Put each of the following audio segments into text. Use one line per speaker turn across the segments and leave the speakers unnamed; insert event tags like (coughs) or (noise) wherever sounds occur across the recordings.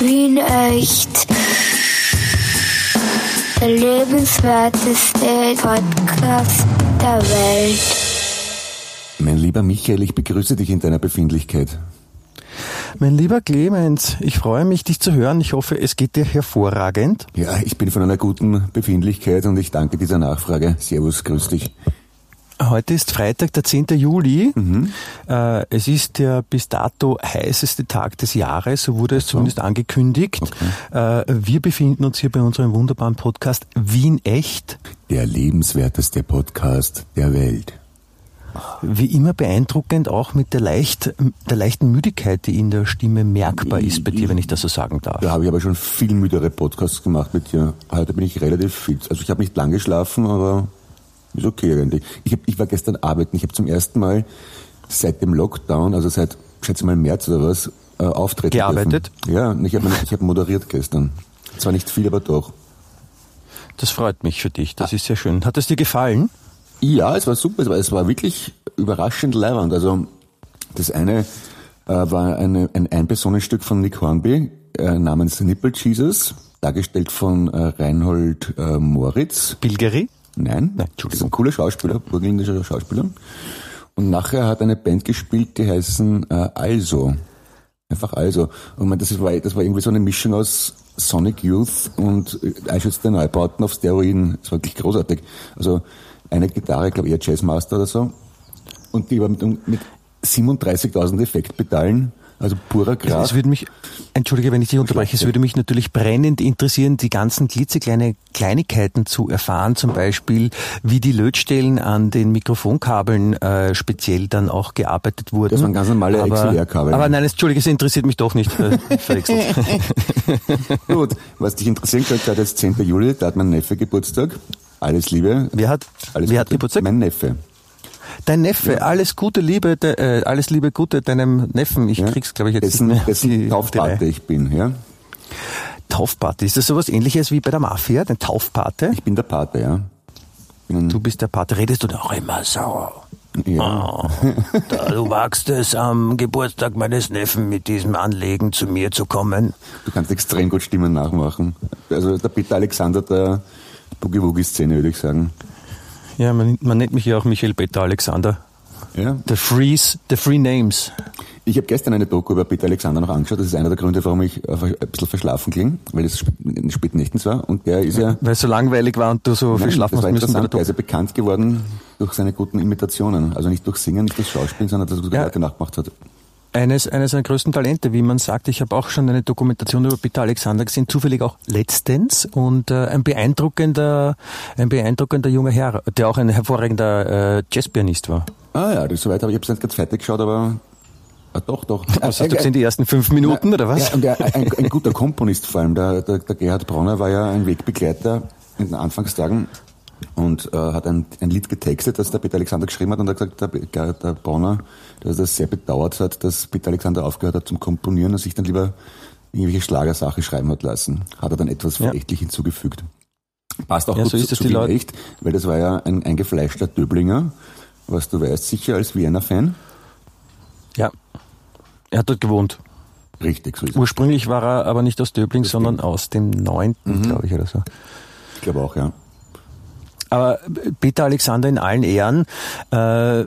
Wien echt. Der lebenswerteste Podcast der Welt.
Mein lieber Michael, ich begrüße dich in deiner Befindlichkeit.
Mein lieber Clemens, ich freue mich, dich zu hören. Ich hoffe, es geht dir hervorragend.
Ja, ich bin von einer guten Befindlichkeit und ich danke dieser Nachfrage. Servus, grüß dich.
Heute ist Freitag, der 10. Juli. Mhm. Äh, es ist der bis dato heißeste Tag des Jahres, so wurde es so. zumindest angekündigt. Okay. Äh, wir befinden uns hier bei unserem wunderbaren Podcast Wien Echt.
Der lebenswerteste Podcast der Welt.
Wie immer beeindruckend auch mit der, leicht, der leichten Müdigkeit, die in der Stimme merkbar ist bei dir, wenn ich das so sagen darf.
Da habe ich aber schon viel müdere Podcasts gemacht mit dir. Heute bin ich relativ fit. Also ich habe nicht lang geschlafen, aber ist okay eigentlich. Ich, hab, ich war gestern arbeiten, ich habe zum ersten Mal seit dem Lockdown, also seit, schätze mal März oder was, äh, auftreten
Gearbeitet?
Dürfen. Ja, ich habe ich hab moderiert gestern. Zwar nicht viel, aber doch.
Das freut mich für dich, das ist sehr schön. Hat es dir gefallen?
Ja, es war super, es war, es war wirklich überraschend leibend. Also das eine äh, war eine, ein Einpersonenstück von Nick Hornby äh, namens Nipple Jesus, dargestellt von äh, Reinhold äh, Moritz.
Bilgeri?
Nein, Nein das ist ein cooler Schauspieler, burgenländischer Schauspieler. Und nachher hat eine Band gespielt, die heißen äh, Also. Einfach Also. Und man, das, war, das war irgendwie so eine Mischung aus Sonic Youth und Einschütz der Neubauten auf Steroiden. Das war wirklich großartig. Also eine Gitarre, glaube ich, eher Jazzmaster oder so. Und die war mit, mit 37.000 Effektpedalen also purer Gras.
Es würde mich, entschuldige, wenn ich dich unterbreche, es würde mich natürlich brennend interessieren, die ganzen klitzekleine Kleinigkeiten zu erfahren, zum Beispiel, wie die Lötstellen an den Mikrofonkabeln äh, speziell dann auch gearbeitet wurden.
Das waren ganz normale XLR-Kabel.
Aber nein, entschuldige, es interessiert mich doch nicht. Äh, (laughs)
Gut, was dich interessieren könnte, hat jetzt 10. Juli, da hat mein Neffe Geburtstag. Alles Liebe.
Wer hat,
Alles
wer hat Geburtstag?
Mein Neffe.
Dein Neffe, ja. alles Gute, Liebe, de, äh, alles Liebe, Gute deinem Neffen. Ich ja. krieg's, glaube ich, jetzt
dessen, nicht mehr. Dessen Taufpate ich bin, ja.
Taufpate, ist das sowas ähnliches wie bei der Mafia, dein Taufpate?
Ich bin der Pate, ja.
Du bist der Pate. Redest du da auch immer so?
Ja. Oh,
du wagst es am Geburtstag meines Neffen mit diesem Anlegen zu mir zu kommen.
Du kannst extrem gut Stimmen nachmachen. Also der Peter Alexander der Boogie-Woogie-Szene, würde ich sagen.
Ja, man, man nennt mich ja auch Michael Peter Alexander.
Ja.
The Freeze, The Free Names.
Ich habe gestern eine Doku über Peter Alexander noch angeschaut. Das ist einer der Gründe, warum ich ein bisschen verschlafen klinge, weil es in den späten Nächten war. Und der ist ja.
Weil es so langweilig war und du so
nein,
viel schlafen
war
müssen.
Der ist ja bekannt geworden durch seine guten Imitationen. Also nicht durch Singen, nicht durch Schauspielen, sondern dass er gute ja. Nachgemacht hat
eines, eines seiner größten Talente, wie man sagt. Ich habe auch schon eine Dokumentation über Peter Alexander gesehen, zufällig auch letztens und äh, ein beeindruckender, ein beeindruckender junger Herr, der auch ein hervorragender äh, Jazzpianist war.
Ah ja, das soweit habe ich habe nicht ganz fertig geschaut, aber Ah, doch, doch. (laughs)
Was hast du gesehen, die ersten fünf Minuten,
ja,
oder was?
Ja, und der, ein, ein, guter Komponist vor allem. Der, der, der Gerhard Bronner war ja ein Wegbegleiter in den Anfangstagen und äh, hat ein, ein Lied getextet, das der Peter Alexander geschrieben hat und hat gesagt, der, der Bonner, dass das sehr bedauert hat, dass Peter Alexander aufgehört hat zum Komponieren und sich dann lieber irgendwelche Schlagersachen schreiben hat lassen. Hat er dann etwas ja. verächtlich hinzugefügt. Passt auch ja, gut so zu, zu Wien echt, weil das war ja ein eingefleischter Döblinger, was du weißt, sicher als Vienna-Fan.
Ja, er hat dort gewohnt.
Richtig, so ist
es. Ursprünglich war er aber nicht aus Döbling, das sondern stimmt. aus dem 9., mhm. glaube ich, oder so.
Ich glaube auch, ja.
Aber Peter Alexander in allen Ehren. Äh,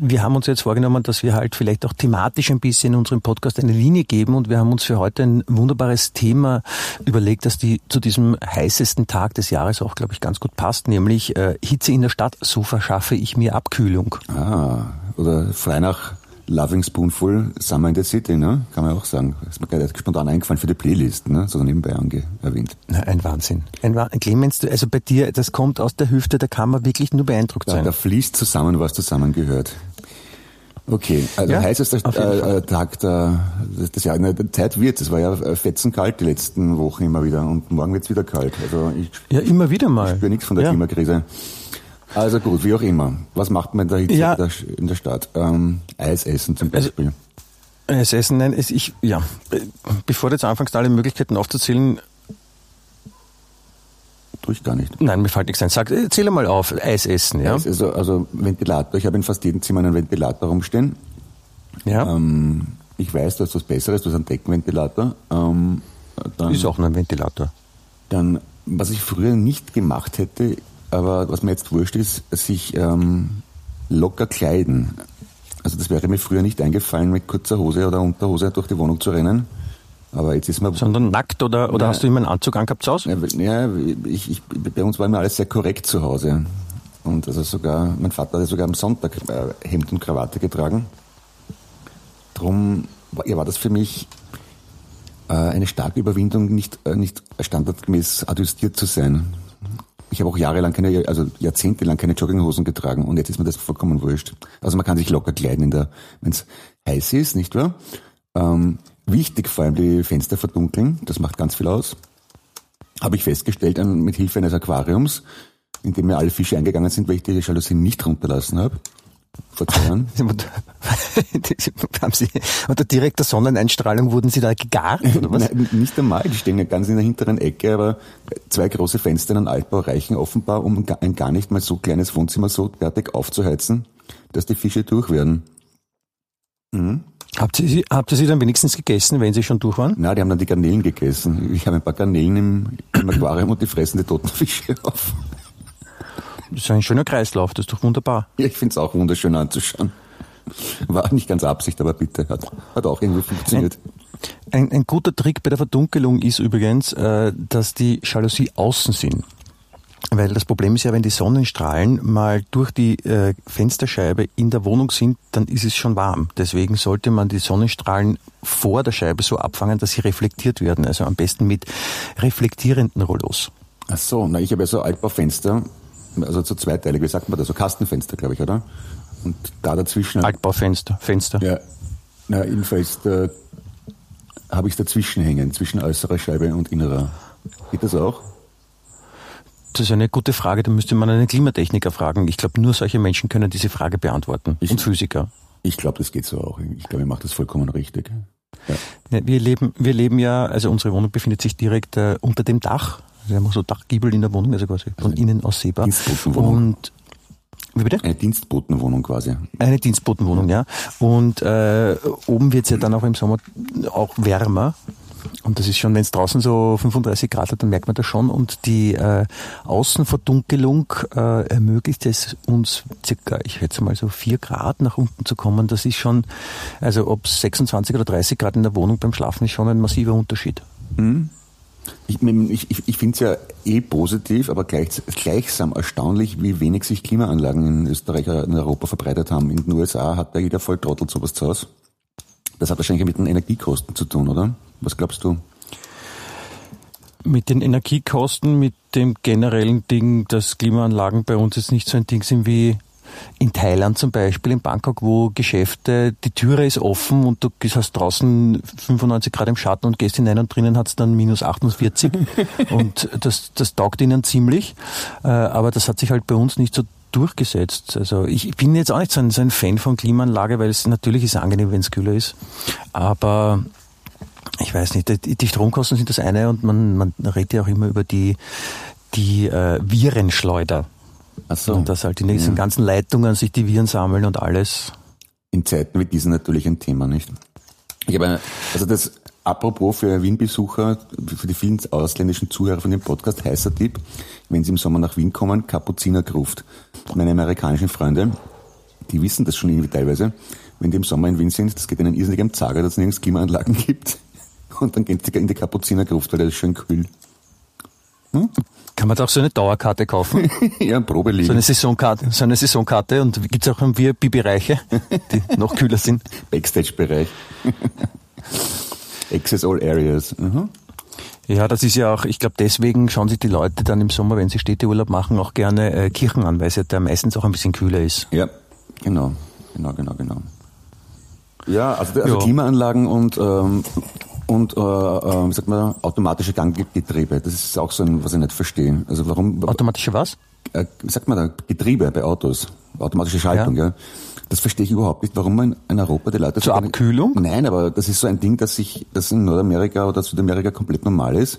wir haben uns jetzt vorgenommen, dass wir halt vielleicht auch thematisch ein bisschen in unserem Podcast eine Linie geben und wir haben uns für heute ein wunderbares Thema überlegt, das die zu diesem heißesten Tag des Jahres auch, glaube ich, ganz gut passt, nämlich äh, Hitze in der Stadt, so verschaffe ich mir Abkühlung.
Ah, oder frei nach Loving Spoonful Summer in the City, ne? Kann man auch sagen. Ist mir gerade spontan eingefallen für die Playlist, ne? So nebenbei ange erwähnt.
Na, ein Wahnsinn. Ein Wahnsinn. Clemens, also bei dir, das kommt aus der Hüfte, da kann man wirklich nur beeindruckt sein.
Da fließt zusammen, was zusammengehört. Okay, also ja, heißt es der äh, Tag der, das Jahr, der Zeit wird, es war ja äh, fetzenkalt die letzten Wochen immer wieder und morgen wird's wieder kalt. Also ich,
ja, immer wieder mal.
Ich spüre nichts von der ja. Klimakrise. Also gut, wie auch immer. Was macht man in der Hitze ja. in der Stadt? Ähm, Eis essen zum also, Beispiel.
Also, Eis essen, nein, es, ich, ja. Bevor du jetzt anfängst, alle Möglichkeiten aufzuzählen,
Tue ich gar nicht.
Nein, mir fällt nichts ein. Sag, zähle mal auf. Eis essen, ja? Eis,
also, also Ventilator. Ich habe in fast jedem Zimmer einen Ventilator rumstehen.
Ja.
Ähm, ich weiß, du hast was Besseres, du hast einen Deckenventilator. Ähm, Dann,
Ist auch nur ein Ventilator.
Dann, was ich früher nicht gemacht hätte, aber was mir jetzt wurscht ist, sich ähm, locker kleiden. Also das wäre mir früher nicht eingefallen, mit kurzer Hose oder Unterhose durch die Wohnung zu rennen. Aber jetzt ist mir...
Sondern nackt oder, oder
Nein.
hast du immer einen Anzug angehabt zu Hause?
Ja, ich, ich, bei uns war immer alles sehr korrekt zu Hause. Und also sogar, mein Vater hat sogar am Sonntag äh, Hemd und Krawatte getragen. Drum war, ja, war das für mich äh, eine starke Überwindung, nicht, äh, nicht standardgemäß adjustiert zu sein. Ich habe auch jahrelang keine, also jahrzehntelang keine Jogginghosen getragen und jetzt ist mir das vollkommen wurscht. Also man kann sich locker kleiden, wenn es heiß ist, nicht wahr? Ähm, wichtig vor allem die Fenster verdunkeln, das macht ganz viel aus. Habe ich festgestellt mit Hilfe eines Aquariums, in dem mir alle Fische eingegangen sind, weil ich die Jalousien nicht runterlassen habe. Jahren. (laughs) (laughs)
Haben Sie, unter direkter Sonneneinstrahlung wurden Sie da gegart oder was? (laughs)
Nein, nicht einmal, die stehen ja ganz in der hinteren Ecke, aber zwei große Fenster in einem Altbau reichen offenbar, um ein gar nicht mal so kleines Wohnzimmer so fertig aufzuheizen, dass die Fische durch werden. Mhm.
Habt ihr, sie, habt ihr sie dann wenigstens gegessen, wenn sie schon durch waren?
Na, die haben dann die Garnelen gegessen. Ich habe ein paar Garnelen im, im Aquarium und die fressen die toten Fische auf.
Das ist ein schöner Kreislauf, das ist doch wunderbar.
Ja, ich find's auch wunderschön anzuschauen. War nicht ganz Absicht, aber bitte, hat, hat auch irgendwie funktioniert.
Ein, ein guter Trick bei der Verdunkelung ist übrigens, äh, dass die Jalousie außen sind. Weil das Problem ist ja, wenn die Sonnenstrahlen mal durch die äh, Fensterscheibe in der Wohnung sind, dann ist es schon warm. Deswegen sollte man die Sonnenstrahlen vor der Scheibe so abfangen, dass sie reflektiert werden. Also am besten mit reflektierenden Rollos.
Ach so, na, ich habe ja so Altbaufenster, also so zweiteilig, wie sagt man das, so Kastenfenster, glaube ich, oder? Und da dazwischen...
Altbaufenster, Fenster.
Ja, na, jedenfalls da habe ich dazwischen hängen, zwischen äußerer Scheibe und innerer. Geht das auch?
Das ist eine gute Frage, da müsste man einen Klimatechniker fragen. Ich glaube, nur solche Menschen können diese Frage beantworten.
Ich-
Und Physiker.
Ich glaube, das geht so auch. Ich glaube, ich mache das vollkommen richtig. Ja.
Ja, wir leben, wir leben ja, also unsere Wohnung befindet sich direkt äh, unter dem Dach. Wir haben auch so Dachgiebel in der Wohnung, also quasi von innen aus sehbar.
Dienstbotenwohnung.
Und wie bitte?
Eine Dienstbotenwohnung quasi.
Eine Dienstbotenwohnung, ja. Und äh, oben wird's ja dann auch im Sommer auch wärmer. Und das ist schon, wenn es draußen so 35 Grad hat, dann merkt man das schon. Und die äh, Außenverdunkelung äh, ermöglicht es uns circa, ich schätze mal so vier Grad nach unten zu kommen. Das ist schon, also ob 26 oder 30 Grad in der Wohnung beim Schlafen ist schon ein massiver Unterschied.
Ich, ich, ich, ich finde es ja eh positiv, aber gleich, gleichsam erstaunlich, wie wenig sich Klimaanlagen in Österreich oder in Europa verbreitet haben. In den USA hat da jeder Volltrottel sowas zu Hause. Das hat wahrscheinlich mit den Energiekosten zu tun, oder? Was glaubst du?
Mit den Energiekosten, mit dem generellen Ding, dass Klimaanlagen bei uns jetzt nicht so ein Ding sind wie in Thailand zum Beispiel, in Bangkok, wo Geschäfte, die Türe ist offen und du hast draußen 95 Grad im Schatten und gehst hinein und drinnen hat es dann minus 48 (laughs) und das, das taugt ihnen ziemlich, Äh, aber das hat sich halt bei uns nicht so durchgesetzt. Also ich bin jetzt auch nicht so ein, so ein Fan von Klimaanlage, weil es natürlich ist angenehm, wenn es kühler ist, aber ich weiß nicht, die die Stromkosten sind das eine und man, man redet ja auch immer über die, die äh, Virenschleuder.
Ach so.
Und dass halt in diesen ganzen Leitungen sich die Viren sammeln und alles.
in Zeiten wie diesen natürlich ein Thema, nicht? Ich habe eine, also das, apropos für Wien-Besucher, für die vielen ausländischen Zuhörer von dem Podcast, heißer Tipp, wenn sie im Sommer nach Wien kommen, Kapuzinergruft. Meine amerikanischen Freunde, die wissen das schon irgendwie teilweise, wenn die im Sommer in Wien sind, das geht ihnen irrsinnig am Zager, dass es nirgends Klimaanlagen (laughs) gibt. Und dann gehen sie in die Kapuzinergruft, weil das ist schön kühl.
Kann man da auch so eine Dauerkarte kaufen? (laughs)
ja, ein Probeliegen.
So eine Saisonkarte, so eine Saisonkarte und gibt's auch VIP-Bereiche, (laughs) die noch kühler sind.
Backstage-Bereich. (laughs) Access all areas. Mhm.
Ja, das ist ja auch, ich glaube, deswegen schauen sich die Leute dann im Sommer, wenn sie Städteurlaub machen, auch gerne äh, Kirchen an, weil es ja da meistens auch ein bisschen kühler ist.
Ja, genau, genau, genau, genau. Ja, also, also
Ja.
Klimaanlagen und ähm, und äh, äh, wie sagt man, automatische Ganggetriebe. Das ist auch so ein, was ich nicht verstehe. Also warum?
Automatische was?
äh, wie sagt man da? Getriebe bei Autos, automatische Schaltung, ja. Das verstehe ich überhaupt nicht, warum man in Europa die Leute
Zur Abkühlung?
Nein, aber das ist so ein Ding, dass sich, das in Nordamerika oder Südamerika komplett normal ist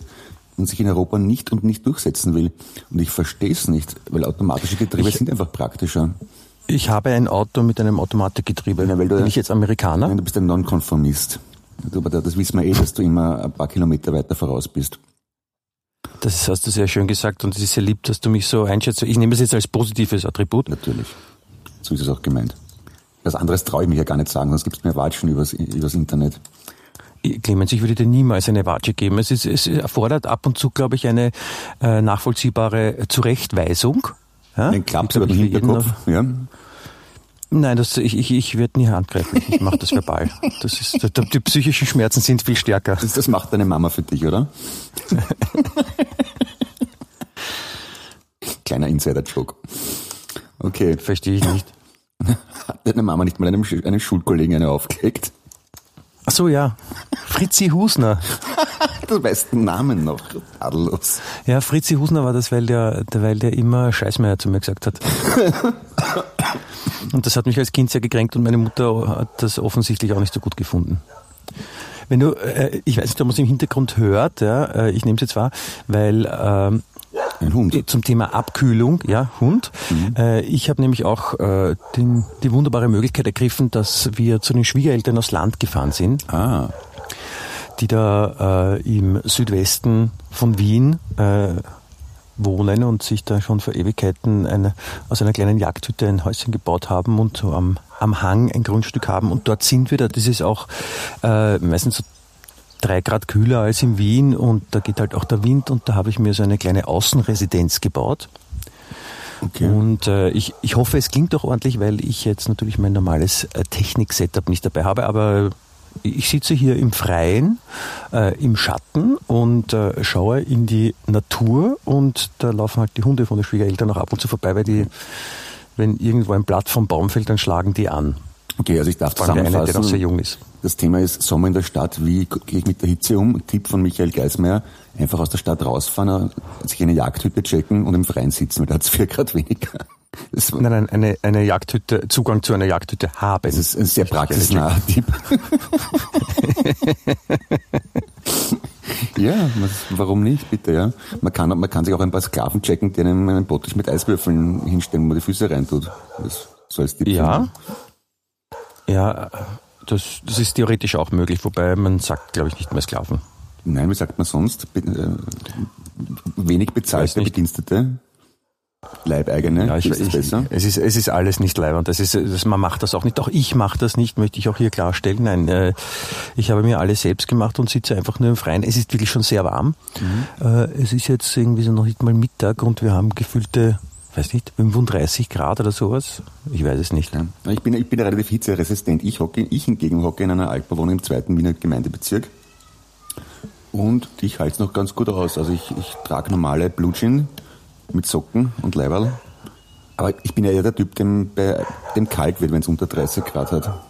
und sich in Europa nicht und nicht durchsetzen will. Und ich verstehe es nicht, weil automatische Getriebe
Ich-
sind einfach praktischer.
Ich habe ein Auto mit einem Automatikgetriebe.
Ja, weil du-
Bin ich jetzt Amerikaner?
Nein, du bist ein Nonkonformist. Aber das wissen wir eh, dass du immer ein paar Kilometer weiter voraus bist.
Das hast du sehr schön gesagt und es ist sehr lieb, dass du mich so einschätzt. Ich nehme es jetzt als positives Attribut.
Natürlich. So ist es auch gemeint. Was anderes traue ich mich ja gar nicht sagen, sonst gibt es mehr Watschen übers, übers Internet.
Clemens, ich würde dir niemals eine Watsche geben. Es, ist, es erfordert ab und zu, glaube ich, eine äh, nachvollziehbare Zurechtweisung.
Ja? Ein Klaps über den Hinterkopf. Ja.
Nein, das, ich, ich, ich werde nie handgreifen. Ich mache das verbal. (laughs) Das ist, die psychischen Schmerzen sind viel stärker.
Das, das macht deine Mama für dich, oder? (laughs) Kleiner Insider-Joke. Okay.
Verstehe ich nicht. (laughs)
Hat deine Mama nicht mal einem, einem Schulkollegen eine aufgelegt?
Ach so, ja. Fritzi Husner. (laughs)
du weißt den Namen noch, tadellos.
Ja, Fritzi Husner war das, weil der, weil der immer Scheißmeier zu mir gesagt hat. (laughs) Und das hat mich als Kind sehr gekränkt und meine Mutter hat das offensichtlich auch nicht so gut gefunden. Wenn du, äh, ich weiß nicht, ob man es im Hintergrund hört, ja, äh, ich nehme es jetzt wahr, weil ähm,
ein Hund.
Zum Thema Abkühlung, ja, Hund. Mhm. Äh, ich habe nämlich auch äh, den, die wunderbare Möglichkeit ergriffen, dass wir zu den Schwiegereltern aufs Land gefahren sind.
Ah.
Die da äh, im Südwesten von Wien äh, wohnen und sich da schon vor Ewigkeiten eine, aus einer kleinen Jagdhütte ein Häuschen gebaut haben und so am, am Hang ein Grundstück haben. Und dort sind wir da. Das ist auch äh, meistens so drei Grad kühler als in Wien und da geht halt auch der Wind und da habe ich mir so eine kleine Außenresidenz gebaut. Okay. Und äh, ich, ich hoffe, es klingt auch ordentlich, weil ich jetzt natürlich mein normales äh, Technik-Setup nicht dabei habe, aber ich sitze hier im Freien, äh, im Schatten und äh, schaue in die Natur und da laufen halt die Hunde von den Schwiegereltern auch ab und zu vorbei, weil die, wenn irgendwo ein Blatt vom Baum fällt, dann schlagen die an.
Okay, also ich darf zusammenfassen. Eine,
der noch sehr jung ist.
Das Thema ist Sommer in der Stadt. Wie gehe ich mit der Hitze um? Tipp von Michael Geismeier. Einfach aus der Stadt rausfahren, sich eine Jagdhütte checken und im Freien sitzen, weil da hat es (laughs) vier Grad weniger.
Nein, nein, eine, eine Jagdhütte, Zugang zu einer Jagdhütte haben.
Das ist ein sehr praxisnaher Tipp. (laughs) ja, warum nicht, bitte, ja. Man kann, man kann sich auch ein paar Sklaven checken, die einem einen Bottich mit Eiswürfeln hinstellen, wo man die Füße reintut. Das so als Tipp.
Ja. Finden. Ja, das, das ist theoretisch auch möglich, wobei man sagt, glaube ich, nicht mehr Sklaven.
Nein, wie sagt man sonst? Be äh, wenig bezahlte Bedienstete? Leibeigene,
ja, ich, ist ich, besser? Es ist, es ist alles nicht leibend. Das ist, das, man macht das auch nicht. Auch ich mache das nicht, möchte ich auch hier klarstellen. Nein, äh, ich habe mir alles selbst gemacht und sitze einfach nur im Freien. Es ist wirklich schon sehr warm. Mhm. Äh, es ist jetzt irgendwie so noch nicht mal Mittag und wir haben gefühlte weiß nicht, 35 Grad oder sowas? Ich weiß es nicht.
Ja. Ich bin, ich bin relativ hitzeresistent. Ich, hocke, ich hingegen hocke in einer Altbauwohnung im zweiten Wiener Gemeindebezirk. Und ich halte es noch ganz gut aus. Also ich, ich trage normale Jean mit Socken und Leiberl. Aber ich bin ja eher der Typ, dem, bei, dem kalt wird, wenn es unter 30 Grad hat.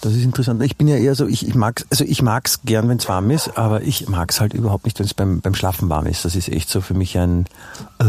Das ist interessant. Ich bin ja eher so, ich, ich mag's, also ich mag's gern, wenn es warm ist, aber ich mag's halt überhaupt nicht, wenn es beim, beim Schlafen warm ist. Das ist echt so für mich ein, äh,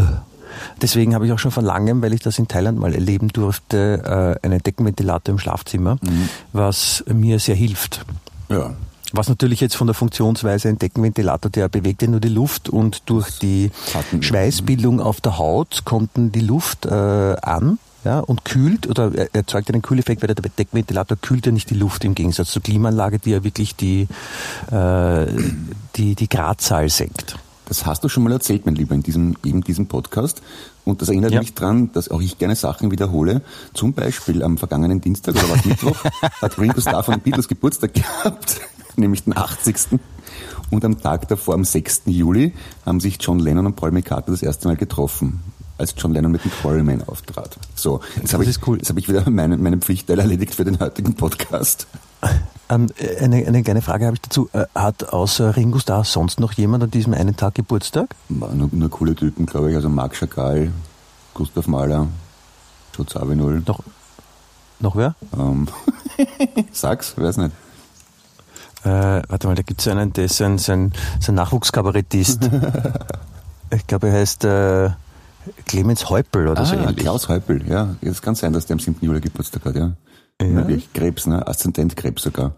Deswegen habe ich auch schon von langem, weil ich das in Thailand mal erleben durfte, äh, einen Deckenventilator im Schlafzimmer, mhm. was mir sehr hilft.
Ja.
Was natürlich jetzt von der Funktionsweise ein Deckenventilator, der bewegt ja nur die Luft und durch die Schweißbildung auf der Haut kommt die Luft äh, an ja, und kühlt oder erzeugt einen Kühleffekt, weil der Deckenventilator kühlt ja nicht die Luft im Gegensatz zur Klimaanlage, die ja wirklich die, äh, die, die Gradzahl senkt.
Das hast du schon mal erzählt, mein Lieber, in diesem, eben diesem Podcast. Und das erinnert ja. mich dran, dass auch ich gerne Sachen wiederhole. Zum Beispiel am vergangenen Dienstag oder was Mittwoch (laughs) hat Ringo Starr von den Beatles Geburtstag gehabt, (laughs) nämlich den 80. Und am Tag davor, am 6. Juli, haben sich John Lennon und Paul McCartney das erste Mal getroffen, als John Lennon mit dem Quarryman auftrat. So, jetzt habe ich, cool. hab ich wieder meinen, meinen Pflichtteil erledigt für den heutigen Podcast.
Ähm, eine, eine kleine Frage habe ich dazu. Äh, hat außer Ringo Starr sonst noch jemand an diesem einen Tag Geburtstag?
Nur, nur coole Typen, glaube ich. Also Marc Chagall, Gustav Mahler, Joe Zawinul.
Noch, noch wer?
Ähm, (laughs) sag's, weiß nicht.
Äh, warte mal, da gibt es einen, der ist ein, sein, sein Nachwuchskabarettist. (laughs) ich glaube, er heißt äh, Clemens Häupl oder
ah,
so ähnlich.
Klaus Häupl, ja. Es kann sein, dass der am 7. Juli Geburtstag hat, ja. Ja. Möglich. Krebs, ne? Aszendentkrebs sogar.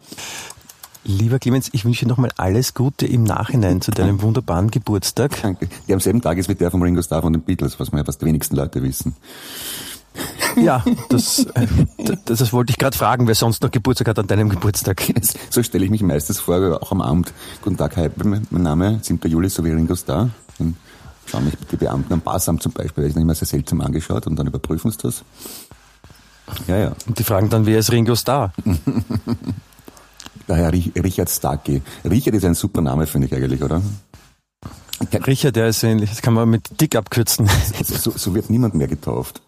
Lieber Clemens, ich wünsche dir nochmal alles Gute im Nachhinein zu deinem wunderbaren Geburtstag.
Danke. Der am selben Tag ist wie der vom Ringo Starr von den Beatles, was man ja fast die wenigsten Leute wissen.
Ja, das, äh, das, das wollte ich gerade fragen, wer sonst noch Geburtstag hat an deinem Geburtstag.
So stelle ich mich meistens vor, auch am Abend. Guten Tag, hi, mein Name, 7. Juli, so wie Ringo Starr. Dann schauen mich die Beamten am Passamt zum Beispiel, weil ich nicht immer sehr seltsam angeschaut und dann überprüfen sie das.
Ja, ja. Und die fragen dann, wer ist Ringo Starr?
Der Herr Richard Starkey. Richard ist ein super Name, finde ich eigentlich, oder?
Richard, der ist ähnlich. Das kann man mit Dick abkürzen.
So, so wird niemand mehr getauft.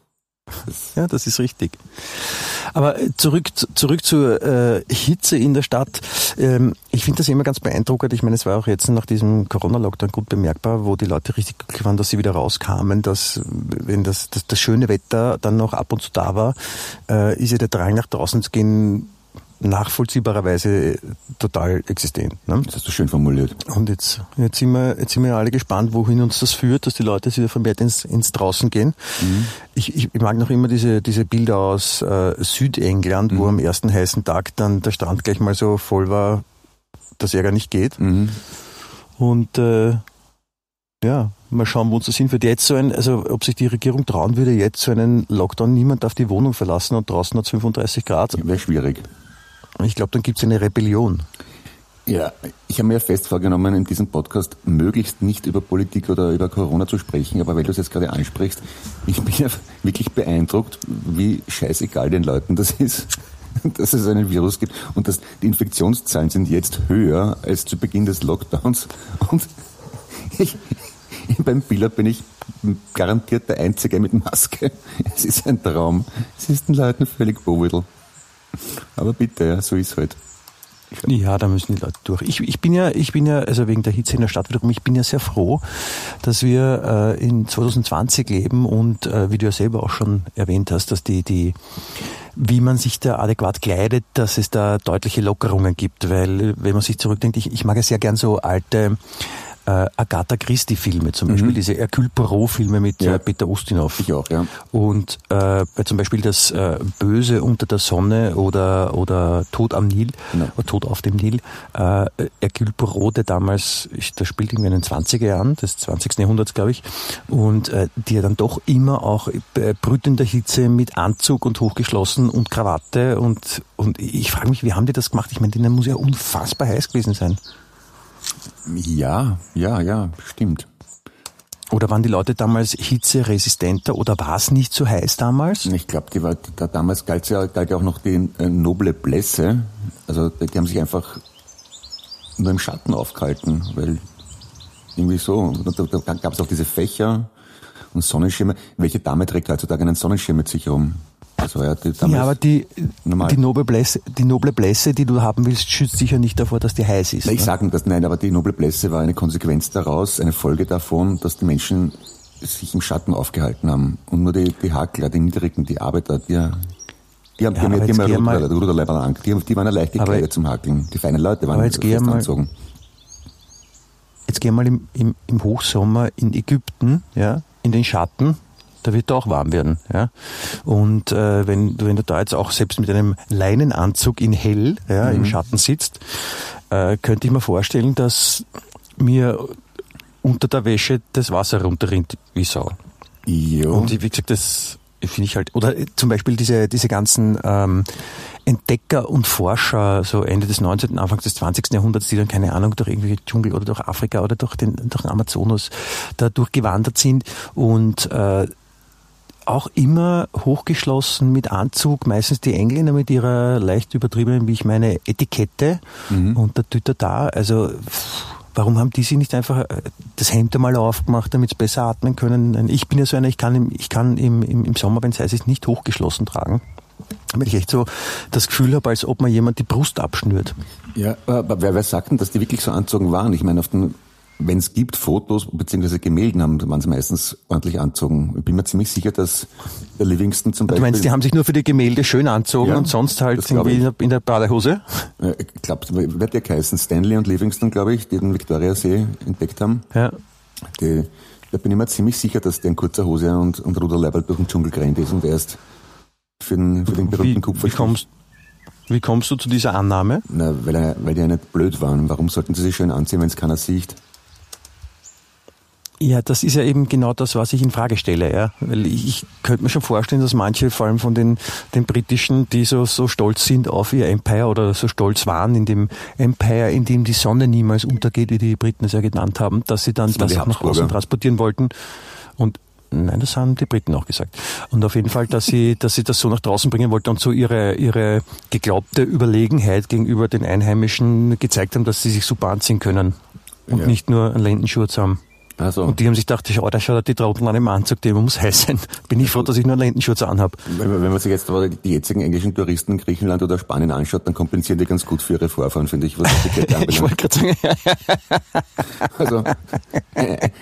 (laughs)
Ja, das ist richtig. Aber äh, zurück, zurück zur äh, Hitze in der Stadt. Ähm, ich finde das immer ganz beeindruckend. Ich meine, es war auch jetzt nach diesem Corona-Lockdown gut bemerkbar, wo die Leute richtig glücklich waren, dass sie wieder rauskamen, dass wenn das, das, das schöne Wetter dann noch ab und zu da war, äh, ist ja der Drang nach draußen zu gehen nachvollziehbarerweise total existent. Ne?
Das hast du schön formuliert.
Und jetzt, jetzt, sind wir, jetzt sind wir alle gespannt, wohin uns das führt, dass die Leute wieder vermehrt ins, ins Draußen gehen. Mhm. Ich, ich, mag noch immer diese, diese Bilder aus äh, Südengland, mhm. wo am ersten heißen Tag dann der Strand gleich mal so voll war, dass er gar nicht geht. Mhm. Und äh, ja, mal schauen, wo uns das hinführt. Jetzt so ein, also ob sich die Regierung trauen würde, jetzt so einen Lockdown, niemand darf die Wohnung verlassen und draußen hat es 35 Grad.
Wäre schwierig.
Ich glaube, dann gibt es eine Rebellion.
Ja, ich habe mir fest vorgenommen, in diesem Podcast möglichst nicht über Politik oder über Corona zu sprechen, aber weil du es jetzt gerade ansprichst, ich bin ja wirklich beeindruckt, wie scheißegal den Leuten das ist, (laughs) dass es einen Virus gibt und dass die Infektionszahlen sind jetzt höher als zu Beginn des Lockdowns und (laughs) ich, beim Biller bin ich garantiert der Einzige mit Maske. Es ist ein Traum. Es ist den Leuten völlig Bovidel. Aber bitte, ja, so ist halt.
Ja, da müssen die Leute durch. Ich, ich bin ja, ich bin ja, also wegen der Hitze in der Stadt wiederum, ich bin ja sehr froh, dass wir äh, in 2020 leben und äh, wie du ja selber auch schon erwähnt hast, dass die, die, wie man sich da adäquat kleidet, dass es da deutliche Lockerungen gibt, weil wenn man sich zurückdenkt, ich, ich mag ja sehr gern so alte äh, Agatha Christie-Filme, zum Beispiel mhm. diese Hercule Poirot-Filme mit ja. äh, Peter Ustinov.
Ich auch, ja.
Und äh, zum Beispiel das äh, Böse unter der Sonne oder, oder Tod am Nil, ja. oder Tod auf dem Nil. Äh, Hercule Poirot, der damals, der spielt irgendwie in den 20er Jahren des 20. Jahrhunderts, glaube ich, und äh, die dann doch immer auch äh, brütender Hitze mit Anzug und hochgeschlossen und Krawatte und, und ich frage mich, wie haben die das gemacht? Ich meine, denen muss ja unfassbar heiß gewesen sein.
Ja, ja, ja, stimmt.
Oder waren die Leute damals hitzeresistenter oder war es nicht so heiß damals?
Ich glaube, die war, da, damals galt ja, galt ja auch noch die äh, noble Blässe. Also die haben sich einfach nur im Schatten aufgehalten, weil irgendwie so. Da, da gab es auch diese Fächer und Sonnenschirme. Welche Dame trägt heutzutage einen Sonnenschirm mit sich rum?
Also ja, ja, aber die, die, noble Blässe, die noble Blässe, die du haben willst, schützt sicher nicht davor, dass die heiß ist.
Na, ich ne? sage das, nein, aber die noble Blässe war eine Konsequenz daraus, eine Folge davon, dass die Menschen sich im Schatten aufgehalten haben. Und nur die, die Hakler, die Niedrigen, die Arbeiter, die, die haben, die haben, die haben ja Ruderleiber an, die, die waren ja leicht gekleidet zum Hakeln. Die feinen Leute waren
jetzt fest mal, anzogen. Jetzt geh mal im, im, im Hochsommer in Ägypten, ja, in den Schatten, da wird auch warm werden. Ja? Und äh, wenn, wenn du da jetzt auch selbst mit einem Leinenanzug in hell ja, mhm. im Schatten sitzt, äh, könnte ich mir vorstellen, dass mir unter der Wäsche das Wasser runterrinnt wie Sau. Jo. Und wie gesagt, das finde ich halt, oder zum Beispiel diese, diese ganzen ähm, Entdecker und Forscher, so Ende des 19., Anfang des 20. Jahrhunderts, die dann, keine Ahnung, durch irgendwelche Dschungel oder durch Afrika oder durch den, durch den Amazonas da durchgewandert sind und äh, auch immer hochgeschlossen mit Anzug, meistens die Engländer mit ihrer leicht übertriebenen, wie ich meine, Etikette mhm. und der Tüter da. Also warum haben die sich nicht einfach äh, das Hemd einmal aufgemacht, damit sie besser atmen können? Ich bin ja so einer, ich kann im, ich kann im, im, im Sommer, wenn es heiß ist, nicht hochgeschlossen tragen. Weil ich echt so das Gefühl habe, als ob man jemand die Brust abschnürt.
Ja, aber wer, wer sagt denn, dass die wirklich so anzogen waren? Ich meine, auf den wenn es gibt, Fotos bzw. Gemälden haben, waren sie meistens ordentlich anzogen. Ich bin mir ziemlich sicher, dass der Livingston zum Beispiel...
Du meinst, die haben sich nur für die Gemälde schön anzogen ja, und sonst halt irgendwie ich. in der Badehose?
Ich glaube, wird ja geheißen, Stanley und Livingston, glaube ich, die den Victoriasee entdeckt haben. Ja. Die, da bin ich mir ziemlich sicher, dass der in kurzer Hose und, und Ruderleiberl durch den Dschungel gerannt ist und erst für den, für den berühmten Kupfer...
Wie kommst, wie kommst du zu dieser Annahme?
Na, weil, weil die ja nicht blöd waren. Warum sollten sie sich schön anziehen, wenn es keiner sieht?
Ja, das ist ja eben genau das, was ich in Frage stelle. Ja? Weil ich, könnte mir schon vorstellen, dass manche, vor allem von den, den britischen, die so, so stolz sind auf ihr Empire oder so stolz waren in dem Empire, in dem die Sonne niemals untergeht, wie die Briten es ja genannt haben, dass sie dann das, das auch nach außen transportieren wollten. Und Nein, das haben die Briten auch gesagt. Und auf jeden Fall, dass sie, (laughs) dass sie das so nach draußen bringen wollten und so ihre, ihre geglaubte Überlegenheit gegenüber den Einheimischen gezeigt haben, dass sie sich super anziehen können und ja. nicht nur einen Lendenschurz haben. Also. Und die haben sich gedacht, oh, da schaut die Trottel an dem Anzug, der muss heiß sein. (laughs) Bin ich froh, dass ich nur einen Lendenschurz anhab.
Wenn, wenn man sich jetzt aber die jetzigen englischen Touristen in Griechenland oder Spanien anschaut, dann kompensieren die ganz gut für ihre Vorfahren, finde ich, was (laughs)
ich wollte gerade sagen. (laughs)
also,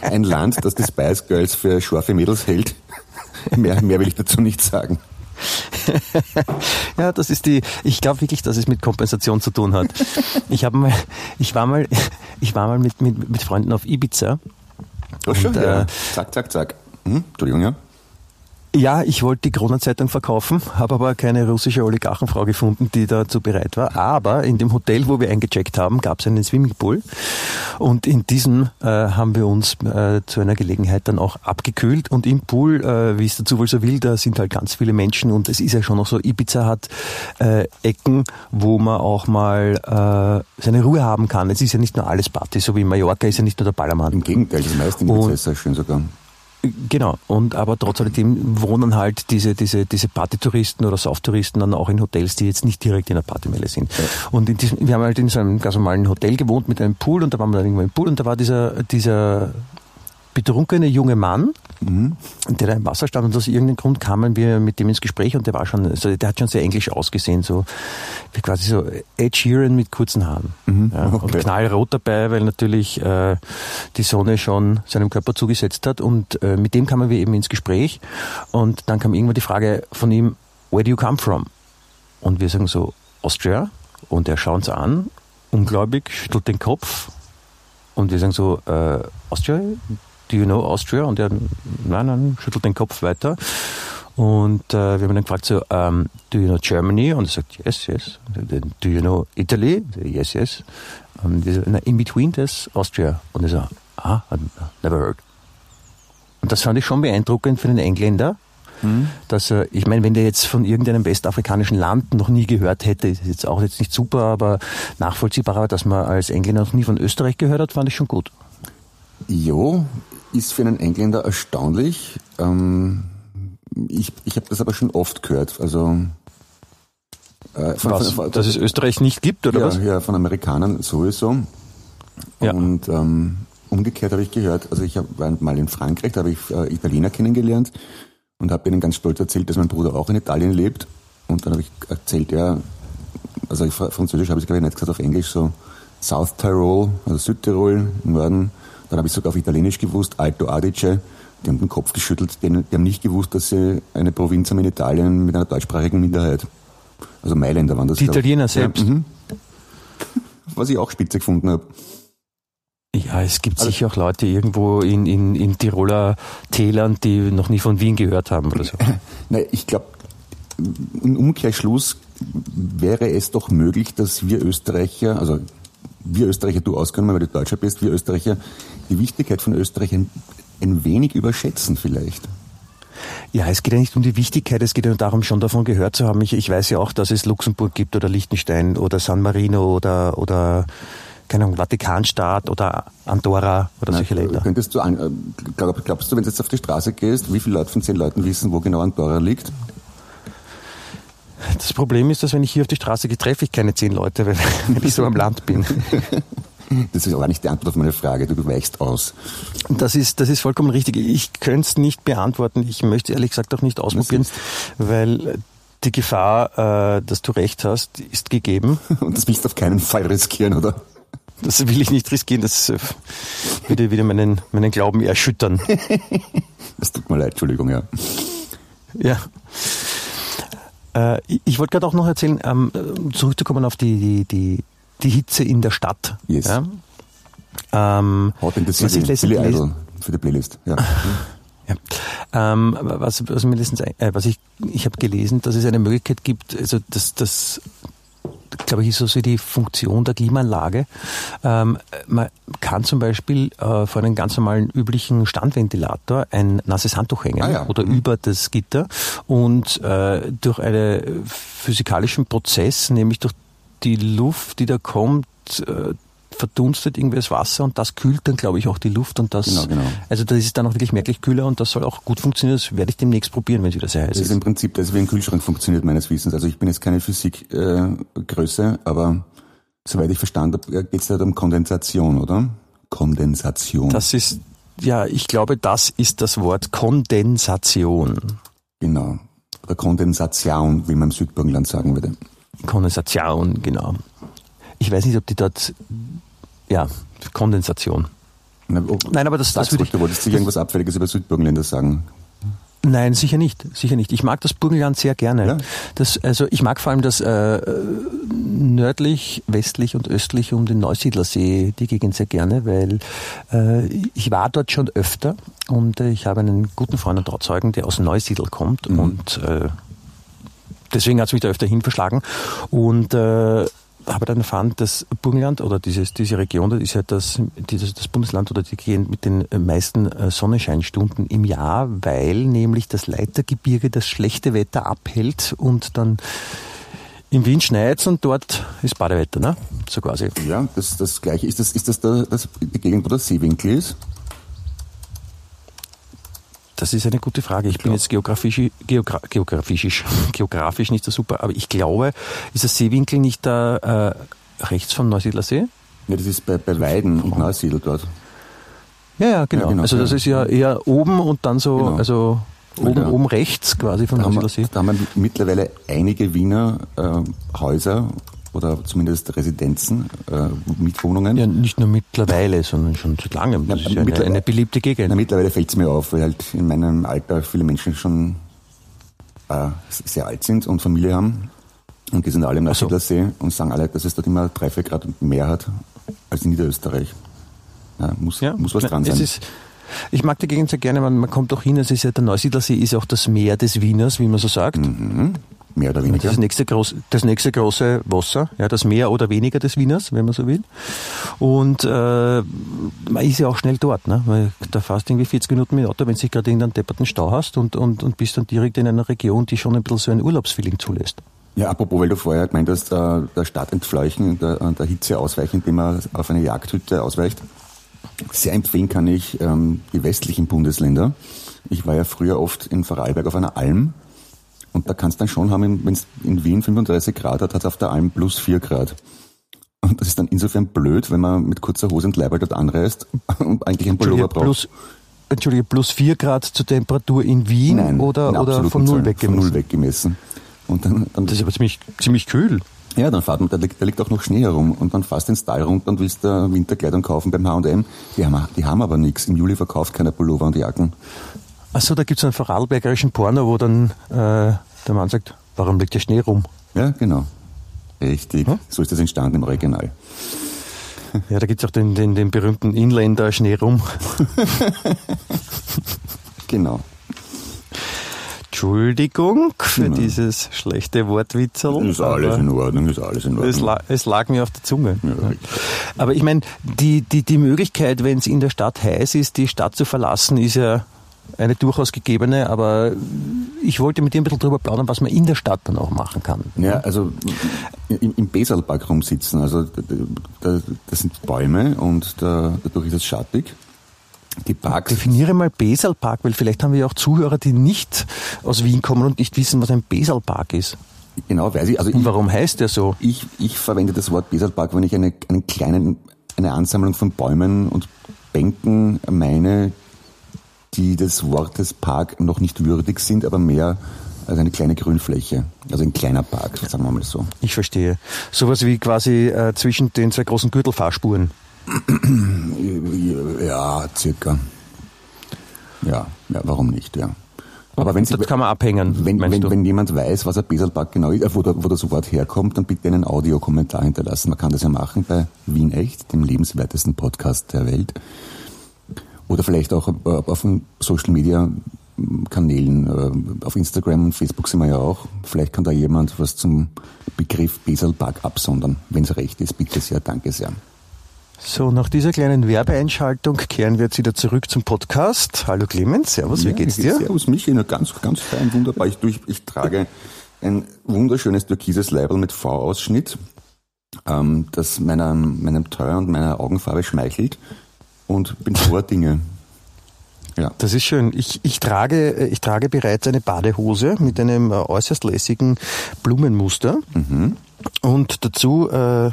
ein Land, das die Spice Girls für scharfe Mädels hält. Mehr, mehr will ich dazu nicht sagen.
ja, das ist die, ich glaube wirklich, dass es mit Kompensation zu tun hat. Ich habe mal, ich war mal, ich war mal mit, mit, mit Freunden auf Ibiza
Und, ja. Äh, zack, zack, zack. Hm? Entschuldigung, ja.
Ja, ich wollte die Kronenzeitung verkaufen, habe aber keine russische Oligarchenfrau gefunden, die dazu bereit war. Aber in dem Hotel, wo wir eingecheckt haben, gab es einen Swimmingpool. Und in diesem äh, haben wir uns äh, zu einer Gelegenheit dann auch abgekühlt. Und im Pool, äh, wie es der Zufall so will, da sind halt ganz viele Menschen. Und es ist ja schon noch so, Ibiza hat äh, Ecken, wo man auch mal äh, seine Ruhe haben kann. Es ist ja nicht nur alles Party, so wie in Mallorca ist ja nicht nur der Ballermann.
Im Gegenteil, das meiste in Ibiza ist sehr schön sogar.
Genau, und aber trotz alledem wohnen halt diese, diese, diese Partytouristen oder Sauftouristen dann auch in Hotels, die jetzt nicht direkt in der Partymeile sind. Ja. Und in diesem, wir haben halt in so einem ganz normalen Hotel gewohnt mit einem Pool und da waren wir dann irgendwo im Pool und da war dieser, dieser betrunkene junge Mann, mhm. der da im Wasser stand und aus irgendeinem Grund kamen wir mit dem ins Gespräch und der war schon, also der hat schon sehr englisch ausgesehen, so wie quasi so Ed Sheeran mit kurzen Haaren. Mhm. Ja, okay. Und knallrot dabei, weil natürlich äh, die Sonne schon seinem Körper zugesetzt hat und äh, mit dem kamen wir eben ins Gespräch und dann kam irgendwann die Frage von ihm, where do you come from? Und wir sagen so, Austria und er schaut uns an, ungläubig, schüttelt den Kopf und wir sagen so, äh, Austria? Do you know Austria? Und er, nein, nein, schüttelt den Kopf weiter. Und äh, wir haben dann gefragt, so, um, ähm, do you know Germany? Und er sagt, yes, yes. Do you know Italy? Yes, yes. Und wir so, in between das Austria. Und er so, ah, never heard. Und das fand ich schon beeindruckend für den Engländer. Mhm. Dass er, ich meine, wenn der jetzt von irgendeinem westafrikanischen Land noch nie gehört hätte, ist jetzt auch jetzt nicht super, aber nachvollziehbar, dass man als Engländer noch nie von Österreich gehört hat, fand ich schon gut.
Jo, ist für einen Engländer erstaunlich. Ähm, ich ich habe das aber schon oft gehört. Also
äh, von, was, von, dass es Österreich nicht gibt, oder
ja,
was?
Ja, von Amerikanern sowieso. Ja. Und ähm, umgekehrt habe ich gehört, also ich hab, war mal in Frankreich, da habe ich äh, Italiener kennengelernt und habe ihnen ganz stolz erzählt, dass mein Bruder auch in Italien lebt. Und dann habe ich erzählt, ja, also ich, Französisch habe ich glaube ich nicht gesagt, auf Englisch so South Tyrol, also Südtirol im Norden dann habe ich sogar auf Italienisch gewusst, Alto Adige. Die haben den Kopf geschüttelt, die haben nicht gewusst, dass sie eine Provinz haben in Italien mit einer deutschsprachigen Minderheit. Also Mailänder waren das.
Die Italiener selbst. Ja, mhm.
Was ich auch spitze gefunden habe.
Ja, es gibt also, sicher auch Leute irgendwo in, in, in Tiroler Tälern, die noch nie von Wien gehört haben oder so. (laughs)
Nein, ich glaube, im Umkehrschluss wäre es doch möglich, dass wir Österreicher, also wir Österreicher, du ausgenommen, weil du Deutscher bist, wir Österreicher die Wichtigkeit von Österreich ein, ein wenig überschätzen vielleicht.
Ja, es geht ja nicht um die Wichtigkeit, es geht ja darum, schon davon gehört zu haben. Ich, ich weiß ja auch, dass es Luxemburg gibt oder Liechtenstein oder San Marino oder, oder keine Ahnung, Vatikanstaat oder Andorra oder Nein, solche Länder.
Könntest du, äh, glaub, glaubst du, wenn du jetzt auf die Straße gehst, wie viele Leute von zehn Leuten wissen, wo genau Andorra liegt?
Das Problem ist, dass wenn ich hier auf die Straße gehe, treffe ich keine zehn Leute, weil (laughs) ich so am Land bin. (laughs)
Das ist aber nicht die Antwort auf meine Frage, du weichst aus.
Das ist, das ist vollkommen richtig. Ich könnte es nicht beantworten. Ich möchte ehrlich gesagt auch nicht ausprobieren, weil die Gefahr, äh, dass du recht hast, ist gegeben. (laughs)
Und das willst du auf keinen Fall riskieren, oder?
Das will ich nicht riskieren, das äh, würde wieder meinen, meinen Glauben erschüttern.
Das tut mir leid, Entschuldigung, ja.
Ja. Äh, ich wollte gerade auch noch erzählen, ähm, zurückzukommen auf die, die, die, die Hitze in der Stadt.
Yes. Ja? Ähm, Hot in the City, Billy Idol für die Playlist. Ja. (laughs)
Ja. Ähm, was, was, mindestens, äh, was ich, ich habe gelesen, dass es eine Möglichkeit gibt, also dass, dass glaube ich, ist so die Funktion der Klimaanlage. Ähm, man kann zum Beispiel äh, vor einem ganz normalen üblichen Standventilator ein nasses Handtuch hängen
Ah, ja.
oder über das Gitter und äh, durch einen physikalischen Prozess, nämlich durch die Luft, die da kommt, äh, verdunstet irgendwie das Wasser und das kühlt dann, glaube ich, auch die Luft und das,
Genau, genau.
also das ist dann auch wirklich merklich kühler und das soll auch gut funktionieren. Das werde ich demnächst probieren, wenn es wieder sehr heiß
Das ist
ist.
im Prinzip das, wie ein Kühlschrank funktioniert, meines Wissens. Also ich bin jetzt keine Physikgröße, äh, aber soweit ich verstanden habe, geht es halt um Kondensation, oder? Kondensation.
Das ist, ja, ich glaube, das ist das Wort Kondensation.
genau. Oder Kondensation, wie man im Südburgenland sagen würde.
Kondensation, genau. Ich weiß nicht, ob die dort, ja, Kondensation.
Na, oh,
Nein, aber das, das würde ich,
du wolltest sicher irgendwas Abfälliges über Südburgenländer sagen.
Nein, sicher nicht, sicher nicht. Ich mag das Burgenland sehr gerne.
Ja.
Das, also ich mag vor allem das äh, nördlich, westlich und östlich um den Neusiedlersee, die Gegend sehr gerne, weil äh, ich war dort schon öfter und äh, ich habe einen guten Freund und Trauzeugen, der aus Neusiedl kommt
Mhm.
und äh, deswegen hat es mich da öfter hin verschlagen und äh, habe dann erfahren, dass Burgenland oder dieses, diese Region, das ist ja das, dieses, das Bundesland oder die Gegend mit den meisten äh, Sonnenscheinstunden im Jahr, weil nämlich das Leitergebirge das schlechte Wetter abhält und dann in Wien schneit und dort ist Badewetter, ne? So quasi.
Ja, das, das gleiche. Ist das, ist das, der, das die Gegend, wo der Seewinkel ist?
Das ist eine gute Frage. Ich bin jetzt geografisch, geogra geografisch, (laughs) geografisch nicht so super, aber ich glaube, ist das Seewinkel nicht da äh, rechts vom Neusiedlersee?
Ja, das ist bei, bei Weiden und Neusiedl dort.
Ja, ja, genau.
Ja, genau,
also das
ja.
ist ja eher oben und dann so,
Genau.
also oben,
Ja.
oben rechts quasi vom
wir,
Neusiedlersee.
da haben wir mittlerweile einige Wiener äh, Häuser oder zumindest Residenzen, äh, Mietwohnungen.
Ja, nicht nur mittlerweile, sondern schon seit langem. Das
Ja,
ist ja eine, eine beliebte Gegend.
Na, mittlerweile fällt es mir auf, weil halt in meinem Alter viele Menschen schon äh, sehr alt sind und Familie haben. Und die sind alle im
Ach so.
Neusiedlersee und sagen alle, dass es dort immer drei, vier Grad mehr hat als in Niederösterreich. Ja, muss,
Ja,
muss was dran sein.
Ich mag die Gegend sehr gerne, man, man kommt auch hin, es ist ja, der Neusiedlersee ist auch das Meer des Wieners, wie man so sagt.
mhm. Mehr oder weniger.
Das nächste, groß, das nächste große Wasser, ja, das Meer oder weniger des Wieners, wenn man so will. Und äh, man ist ja auch schnell dort, ne? weil da fährst du irgendwie 40 Minuten mit dem Auto, wenn du gerade irgendeinen depperten Stau hast und, und, und bist dann direkt in einer Region, die schon ein bisschen so ein Urlaubsfeeling zulässt.
Ja, apropos, weil du vorher gemeint hast, äh, der Stadt entfleuchen, der, äh, der Hitze ausweichen, indem man auf eine Jagdhütte ausweicht. Sehr empfehlen kann ich ähm, die westlichen Bundesländer. Ich war ja früher oft in Vorarlberg auf einer Alm und da kannst du dann schon haben, wenn es in Wien 35 Grad hat, hat es auf der Alm plus 4 Grad. Und das ist dann insofern blöd, wenn man mit kurzer Hose und Leiberl dort anreist und eigentlich einen Pullover braucht.
plus, Entschuldige, plus 4 Grad zur Temperatur in Wien
Nein,
oder,
in
oder von null
Zahlen,
weg
Von null
gemessen?
weg gemessen. Und dann, dann
Das ist aber ziemlich, ziemlich kühl.
Ja, dann fahrt man, da liegt, da liegt auch noch Schnee herum und dann fährst du ins Tal runter und willst da Winterkleidung kaufen beim H&M. Die haben, die haben aber nichts. Im Juli verkauft keiner Pullover und Jacken.
Achso, da gibt's einen vorarlbergerischen Porno, wo dann äh, der Mann sagt, warum liegt der Schnee rum?
Ja, genau. Richtig.
Hm?
So ist das entstanden im Original.
Ja, da gibt's auch den, den, den berühmten Inländer Schnee rum. (laughs)
Genau.
Entschuldigung für
Genau.
dieses schlechte Wortwitzel.
Ist alles in Ordnung, ist alles in
es,
Ordnung.
la es lag mir auf der Zunge.
Ja.
Aber ich meine, die, die, die Möglichkeit, wenn es in der Stadt heiß ist, die Stadt zu verlassen, ist ja eine durchaus gegebene, aber ich wollte mit dir ein bisschen drüber plaudern, was man in der Stadt dann auch machen kann.
Ja, also im, im Besalpark rumsitzen, also da, da, das sind Bäume und da, dadurch ist es schattig. Die Parks,
Definiere mal Besalpark, weil vielleicht haben wir ja auch Zuhörer, die nicht aus Wien kommen und nicht wissen, was ein Besalpark ist.
genau weiß ich, also
Und
ich,
warum heißt der so?
Ich, ich verwende das Wort Besalpark, wenn ich eine, einen kleinen, eine Ansammlung von Bäumen und Bänken meine, die des Wortes Park noch nicht würdig sind, aber mehr als eine kleine Grünfläche. Also ein kleiner Park, sagen wir mal so.
Ich verstehe. Sowas wie quasi äh, zwischen den zwei großen Gürtelfahrspuren.
Ja, circa. Ja, ja, warum nicht, ja. Aber wenn, Sie,
Das kann man abhängen,
wenn, wenn, wenn jemand weiß, was ein Besalpark genau ist, äh, wo, der, wo das Wort herkommt, dann bitte einen Audiokommentar hinterlassen. Man kann das ja machen bei Wien Echt, dem lebenswertesten Podcast der Welt. Oder vielleicht auch auf dem Social Media Kanälen. Äh, auf Instagram und Facebook sind wir ja auch. Vielleicht kann da jemand was zum Begriff Beselbug absondern. Wenn es recht ist, bitte sehr, danke sehr.
So, nach dieser kleinen Werbeeinschaltung kehren wir jetzt wieder zurück zum Podcast. Hallo Clemens, Servus, wie geht's dir?
Servus, Michi, na, ganz, ganz fein, wunderbar. Ich, ich, ich trage ein wunderschönes türkises Leibel mit V-Ausschnitt, ähm, das meiner, meinem Teuer und meiner Augenfarbe schmeichelt und bin vor Dinge.
Ja. Das ist schön. Ich, ich, trage, ich trage bereits eine Badehose mit einem äh, äußerst lässigen Blumenmuster. Mhm. Und dazu äh,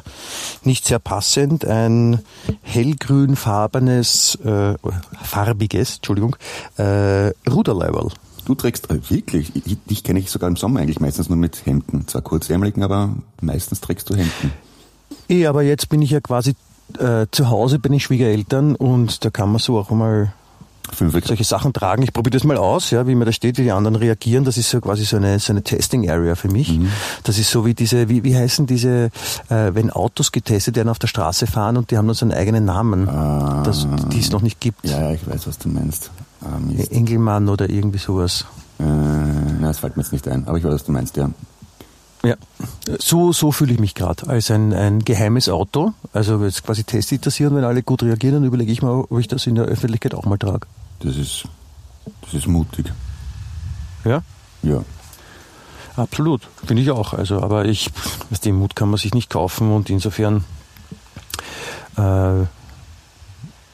nicht sehr passend ein hellgrünfarbenes, äh, farbiges, Entschuldigung, äh, Ruderleiberl.
Du trägst äh, wirklich, ich, dich kenne ich sogar im Sommer eigentlich meistens nur mit Hemden. Zwar kurzärmeligen, aber meistens trägst du Hemden.
Eh, aber jetzt bin ich ja quasi äh, zu Hause bei den Schwiegereltern und da kann man so auch mal solche Sachen tragen. Ich probiere das mal aus, ja, wie mir da steht, wie die anderen reagieren. Das ist so quasi so eine, so eine Testing Area für mich. Mhm. Das ist so wie diese, wie, wie heißen diese, äh, wenn Autos getestet werden auf der Straße fahren und die haben nur so einen eigenen Namen, ah, das, die es noch nicht gibt.
Ja, ich weiß, was du meinst.
Ähm, Engelmann oder irgendwie sowas.
Äh, na, das fällt mir jetzt nicht ein, aber ich weiß, was du meinst, ja.
Ja, so, so fühle ich mich gerade als ein, ein geheimes Auto. Also jetzt quasi Testsit und wenn alle gut reagieren, dann überlege ich mal, ob ich das in der Öffentlichkeit auch mal trage.
Das ist, das ist mutig.
Ja?
Ja.
Absolut, finde ich auch. Also, aber ich, den Mut kann man sich nicht kaufen und insofern äh,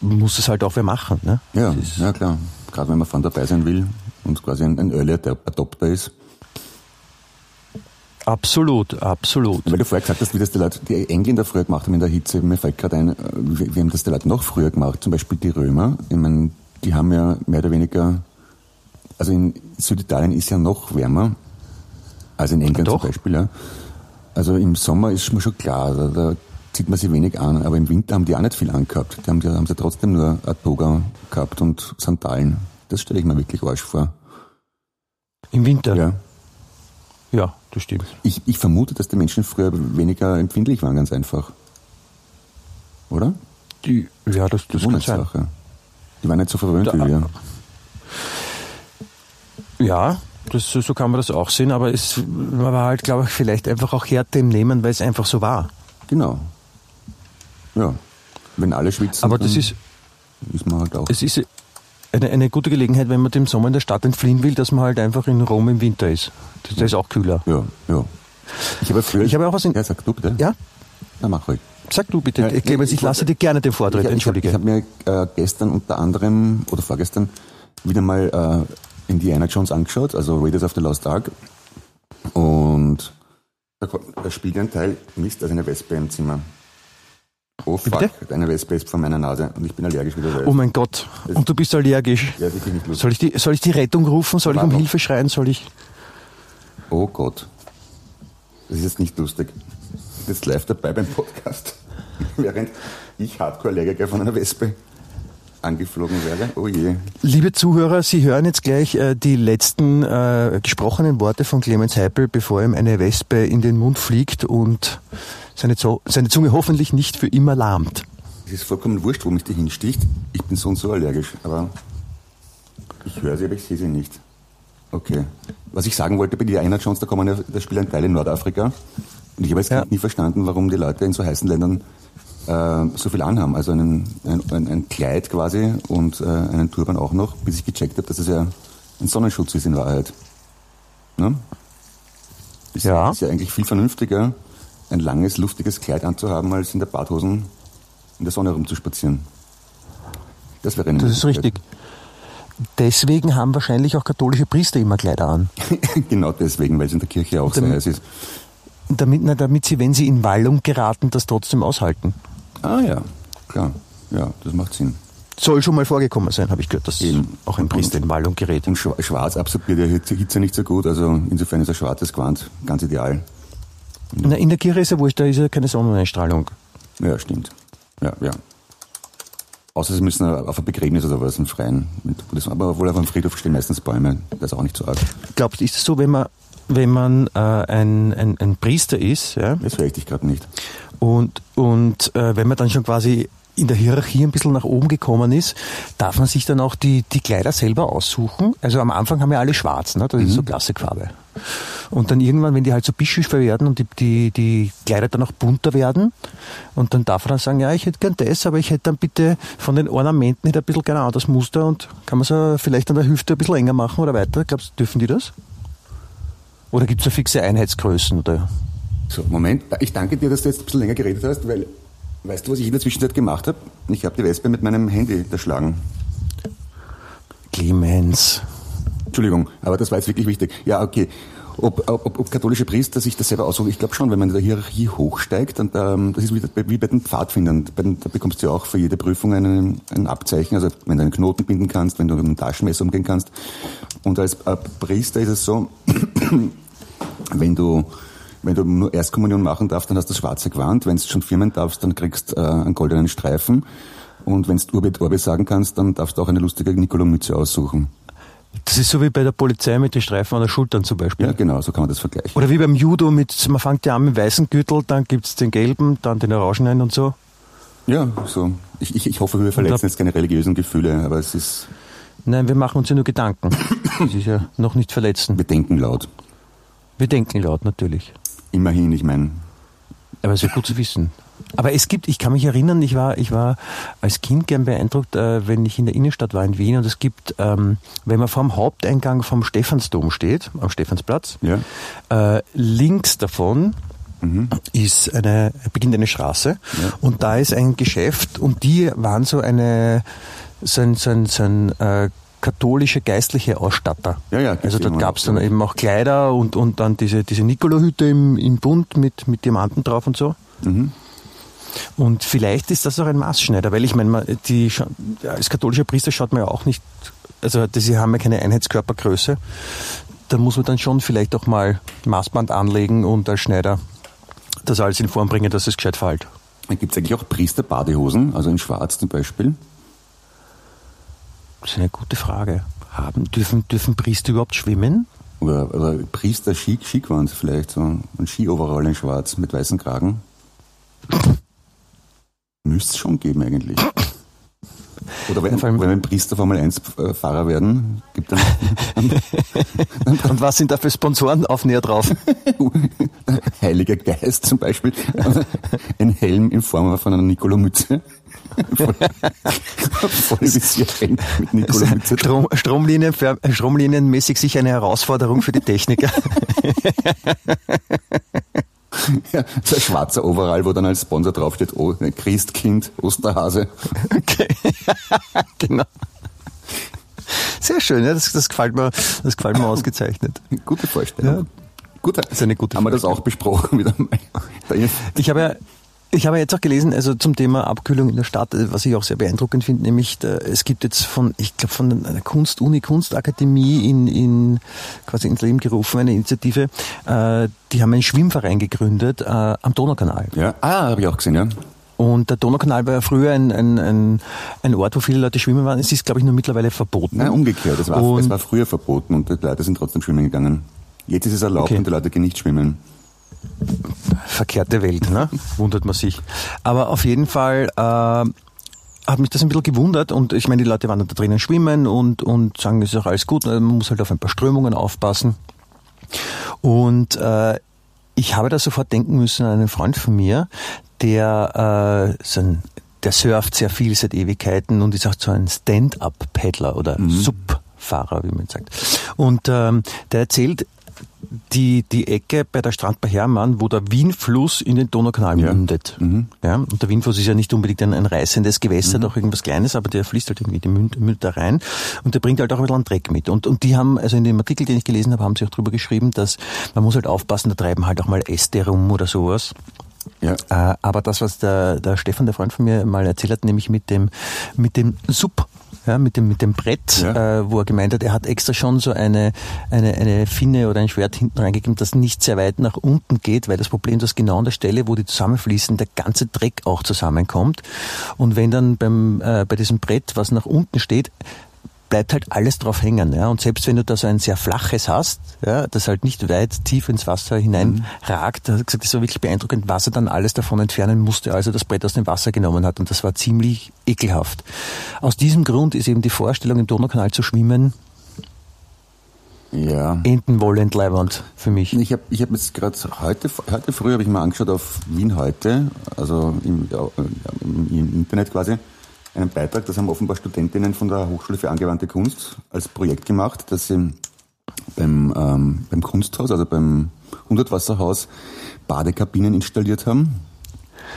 muss es halt auch wer machen. Ne?
Ja, ja klar. Gerade wenn man von dabei sein will und quasi ein, ein Early Adopter ist.
Absolut, absolut.
Weil du vorher gesagt hast, wie das die Leute, die Engländer früher gemacht haben in der Hitze, mir fällt gerade ein, äh, wie, wie haben das die Leute noch früher gemacht, zum Beispiel die Römer. Ich meine, die haben ja mehr oder weniger, also in Süditalien ist ja noch wärmer als in England Doch. zum Beispiel. Ja. Also im Sommer ist mir schon klar, da, da, zieht man sich wenig an, aber im Winter haben die auch nicht viel angehabt. Die haben, die haben sie trotzdem nur eine Toga gehabt und Sandalen. Das stelle ich mir wirklich Arsch vor.
Im Winter?
Ja.
Ja, das stimmt.
Ich, ich vermute, dass die Menschen früher weniger empfindlich waren, ganz einfach. Oder?
Die, ja, das, das kann sein.
Die waren nicht so verwöhnt da, wie wir.
Ja, das, so kann man das auch sehen, aber es war halt, glaube ich, vielleicht einfach auch Härte im Nehmen, weil es einfach so war.
Genau. Ja. Wenn alle schwitzen,
aber das ist,
ist man halt auch.
Es ist eine, eine gute Gelegenheit, wenn man dem Sommer in der Stadt entfliehen will, dass man halt einfach in Rom im Winter ist. Das, das ist auch kühler.
Ja, ja. Ich habe früher.
Ich habe auch was in.
Ja, sag du bitte.
Ja?
Na, mach ruhig.
Sag du bitte, ja, Clemens, ich, ich lasse dir gerne den Vortritt,
ich,
entschuldige.
Ich habe hab mir äh, gestern unter anderem, oder vorgestern, wieder mal äh, Indiana Jones angeschaut, also Raiders of the Lost Ark. Und da, da spielt ein Teil, Mist, also eine Wespe im Zimmer. Oh fuck, Bitte? eine Wespe ist vor meiner Nase und ich bin allergisch wie du weißt.
Oh mein Gott, das und du bist allergisch.
Ja, wirklich nicht lustig.
Soll ich die, soll ich die Rettung rufen? Soll ich um Hilfe schreien? Soll ich...
Oh Gott, das ist jetzt nicht lustig. Jetzt live dabei beim Podcast, (laughs) während ich Hardcore-Allergiker von einer Wespe angeflogen werde. Oh je.
Liebe Zuhörer, Sie hören jetzt gleich äh, die letzten äh, gesprochenen Worte von Clemens Heipel, bevor ihm eine Wespe in den Mund fliegt und seine, seine Zunge hoffentlich nicht für immer lahmt.
Es ist vollkommen wurscht, wo mich die hinsticht. Ich bin so und so allergisch, aber ich höre sie, aber ich sehe sie nicht. Okay. Was ich sagen wollte bei die Einheit Jones, da kommen ja, da spielen Teile in Nordafrika. Und ich habe jetzt ja. nie verstanden, warum die Leute in so heißen Ländern äh, so viel anhaben. Also einen, ein, ein, ein Kleid quasi und äh, einen Turban auch noch, bis ich gecheckt habe, dass es ja ein Sonnenschutz ist in Wahrheit. Ne? Ist, ja. ist ja eigentlich viel vernünftiger, ein langes, luftiges Kleid anzuhaben, als in der Badhosen in der Sonne rumzuspazieren.
Das wäre eine Das ist richtig. Deswegen haben wahrscheinlich auch katholische Priester immer Kleider an. (laughs)
genau deswegen, weil es in der Kirche auch damit, sehr heiß ist.
Damit, na, damit sie, wenn sie in Wallung geraten, das trotzdem aushalten.
Ah ja, klar. Ja, das macht Sinn.
Soll schon mal vorgekommen sein, habe ich gehört, dass Eben. auch ein Priester in Wallung gerät.
Und schwarz absorbiert ja Hitze nicht so gut, also insofern ist ein schwarzes Gewand ganz ideal.
Na, in der Kirche ist ja wurscht, da ist ja keine Sonneneinstrahlung.
Ja, stimmt. Ja, ja. Außer sie müssen auf ein Begräbnis oder was im Freien. Aber wohl auf einem Friedhof stehen meistens Bäume. Das ist auch nicht so arg.
Glaubst du, ist es so, wenn man, wenn man äh, ein, ein, ein Priester ist? Ja?
Das höre ich dich gerade nicht.
Und, und äh, wenn man dann schon quasi in der Hierarchie ein bisschen nach oben gekommen ist, darf man sich dann auch die, die Kleider selber aussuchen. Also am Anfang haben ja alle schwarz, ne? das ist so Klassikfarbe. Und dann irgendwann, wenn die halt so bischöfer werden und die, die, die Kleider dann auch bunter werden, und dann darf man dann sagen, ja, ich hätte gern das, aber ich hätte dann bitte von den Ornamenten hätte ein bisschen gerne anderes Muster und kann man so vielleicht an der Hüfte ein bisschen enger machen oder weiter. Glaubst du, dürfen die das? Oder gibt es so fixe Einheitsgrößen? Oder?
So, Moment. Ich danke dir, dass du jetzt ein bisschen länger geredet hast, weil, weißt du, was ich in der Zwischenzeit gemacht habe? Ich habe die Wespe mit meinem Handy erschlagen.
Clemens.
Entschuldigung, aber das war jetzt wirklich wichtig. Ja, okay. Ob, ob, ob katholische Priester sich das selber aussuchen, ich glaube schon, wenn man in der Hierarchie hochsteigt, und ähm, das ist wie, wie bei den Pfadfindern, bei den, da bekommst du ja auch für jede Prüfung einen, ein Abzeichen, also wenn du einen Knoten binden kannst, wenn du mit einem Taschenmesser umgehen kannst. Und als äh, Priester ist es so, (clears throat) wenn du wenn du nur Erstkommunion machen darfst, dann hast du das schwarze Gewand. Wenn du schon firmen darfst, dann kriegst du äh, einen goldenen Streifen. Und wenn du Urbe Orbe sagen kannst, dann darfst du auch eine lustige Nikolomütze aussuchen.
Das ist so wie bei der Polizei mit den Streifen an der Schultern zum Beispiel.
Ja, genau, so kann man das vergleichen.
Oder wie beim Judo mit, man fängt ja an mit dem weißen Gürtel, dann gibt's den gelben, dann den orangenen und so.
Ja, so. Ich, ich, ich hoffe, wir verletzen jetzt keine religiösen Gefühle, aber es ist,
Nein, wir machen uns ja nur Gedanken. (coughs) Das ist ja noch nicht verletzen.
wir denken laut.
Wir denken laut, natürlich.
Immerhin, ich meine,
Aber es ist ja gut zu wissen. Aber es gibt, ich kann mich erinnern, ich war, ich war als Kind gern beeindruckt, äh, wenn ich in der Innenstadt war in Wien und es gibt, ähm, wenn man vorm Haupteingang vom Stephansdom steht, am Stephansplatz,
ja.
äh, links davon ist eine, beginnt eine Straße und da ist ein Geschäft und die waren so eine, so ein, so ein, so ein äh, katholische geistliche Ausstatter.
Ja, ja,
Also dort gab es dann eben auch Kleider und, und dann diese, diese Nikolahüte im, im Bund mit, mit Diamanten drauf und so.
Mhm.
Und vielleicht ist das auch ein Maßschneider, weil ich meine, die, als katholischer Priester schaut man ja auch nicht, also sie haben ja keine Einheitskörpergröße. Da muss man dann schon vielleicht auch mal Maßband anlegen und als Schneider das alles in Form bringen, dass es gescheit fällt.
Gibt es eigentlich auch Priester-Badehosen, also in Schwarz zum Beispiel?
Das ist eine gute Frage. Haben, dürfen, dürfen Priester überhaupt schwimmen?
Oder, oder Priester-Skiquand vielleicht, so ein Skioverall in Schwarz mit weißem Kragen? Müsste es schon geben eigentlich. Oder wenn, wenn Priester Formel 1-Fahrer werden, gibt dann (laughs)
Und was sind da für Sponsoren auf näher drauf? (laughs)
Heiliger Geist zum Beispiel, ein Helm in Form von einer Nikolomütze.
Strom, Stromlinien, stromlinienmäßig sicher eine Herausforderung für die Techniker. (laughs)
Ja, so ein schwarzer Overall, wo dann als Sponsor draufsteht, oh, Christkind, Osterhase.
Okay. (laughs) genau. Sehr schön, ja, das, das gefällt mir, das gefällt mir ausgezeichnet.
Gute Vorstellung.
Ja.
Gut,
Das ist eine gute
haben wir das auch besprochen wieder mal.
Ich habe ja ich habe jetzt auch gelesen, also zum Thema Abkühlung in der Stadt, äh, was ich auch sehr beeindruckend finde, nämlich da, es gibt jetzt von, ich glaube von einer Kunst-Uni, Kunstakademie in, in quasi ins Leben gerufen, eine Initiative, äh, die haben einen Schwimmverein gegründet äh, am Donaukanal.
Ja, ah, habe ich auch gesehen, ja.
Und der Donaukanal war ja früher ein, ein, ein, ein Ort, wo viele Leute schwimmen waren. Es ist, glaube ich, nur mittlerweile verboten.
Nein, umgekehrt. Es war,
Und-
es war früher verboten und die Leute sind trotzdem schwimmen gegangen. Jetzt ist es erlaubt
Okay.
und die Leute gehen nicht schwimmen.
Verkehrte Welt, ne? (laughs) wundert man sich. Aber auf jeden Fall äh, hat mich das ein bisschen gewundert und ich meine, die Leute waren da drinnen schwimmen und, und sagen, es ist auch alles gut, man muss halt auf ein paar Strömungen aufpassen. Und äh, ich habe da sofort denken müssen an einen Freund von mir, der äh, so ein, der surft sehr viel seit Ewigkeiten und ist auch so ein Stand-up-Paddler oder Sub-Fahrer, wie man sagt. Und ähm, der erzählt, die, die Ecke bei der Strand bei Hermann, wo der Wienfluss in den Donaukanal
Ja.
mündet. Ja, und der Wienfluss ist ja nicht unbedingt ein, ein reißendes Gewässer, doch irgendwas Kleines, aber der fließt halt irgendwie, die mündet, mündet da rein und der bringt halt auch ein bisschen an Dreck mit. Und, und die haben, also in dem Artikel, den ich gelesen habe, haben sie auch drüber geschrieben, dass man muss halt aufpassen, da treiben halt auch mal Äste rum oder sowas.
Ja.
Äh, aber das, was der, der Stefan, der Freund von mir, mal erzählt hat, nämlich mit dem, mit dem Sub, ja, mit dem, mit dem Brett,
Ja.
äh, wo er gemeint hat, er hat extra schon so eine, eine, eine Finne oder ein Schwert hinten reingegeben, das nicht sehr weit nach unten geht, weil das Problem ist, dass genau an der Stelle, wo die zusammenfließen, der ganze Dreck auch zusammenkommt. Und wenn dann beim, äh, bei diesem Brett, was nach unten steht, bleibt halt alles drauf hängen. Ja? Und selbst wenn du da so ein sehr flaches hast, ja, das halt nicht weit tief ins Wasser hineinragt, mhm. gesagt, das war wirklich beeindruckend, was er dann alles davon entfernen musste, als er das Brett aus dem Wasser genommen hat. Und das war ziemlich ekelhaft. Aus diesem Grund ist eben die Vorstellung, im Donaukanal zu schwimmen,
ja.
Entenwollend leibend für mich.
Ich habe ich hab jetzt gerade heute, heute früh habe ich mal angeschaut auf Wien heute, also im, ja, im, im Internet quasi, einen Beitrag, das haben offenbar Studentinnen von der Hochschule für angewandte Kunst als Projekt gemacht, dass sie beim, ähm, beim Kunsthaus, also beim Hundertwasserhaus, Badekabinen installiert haben.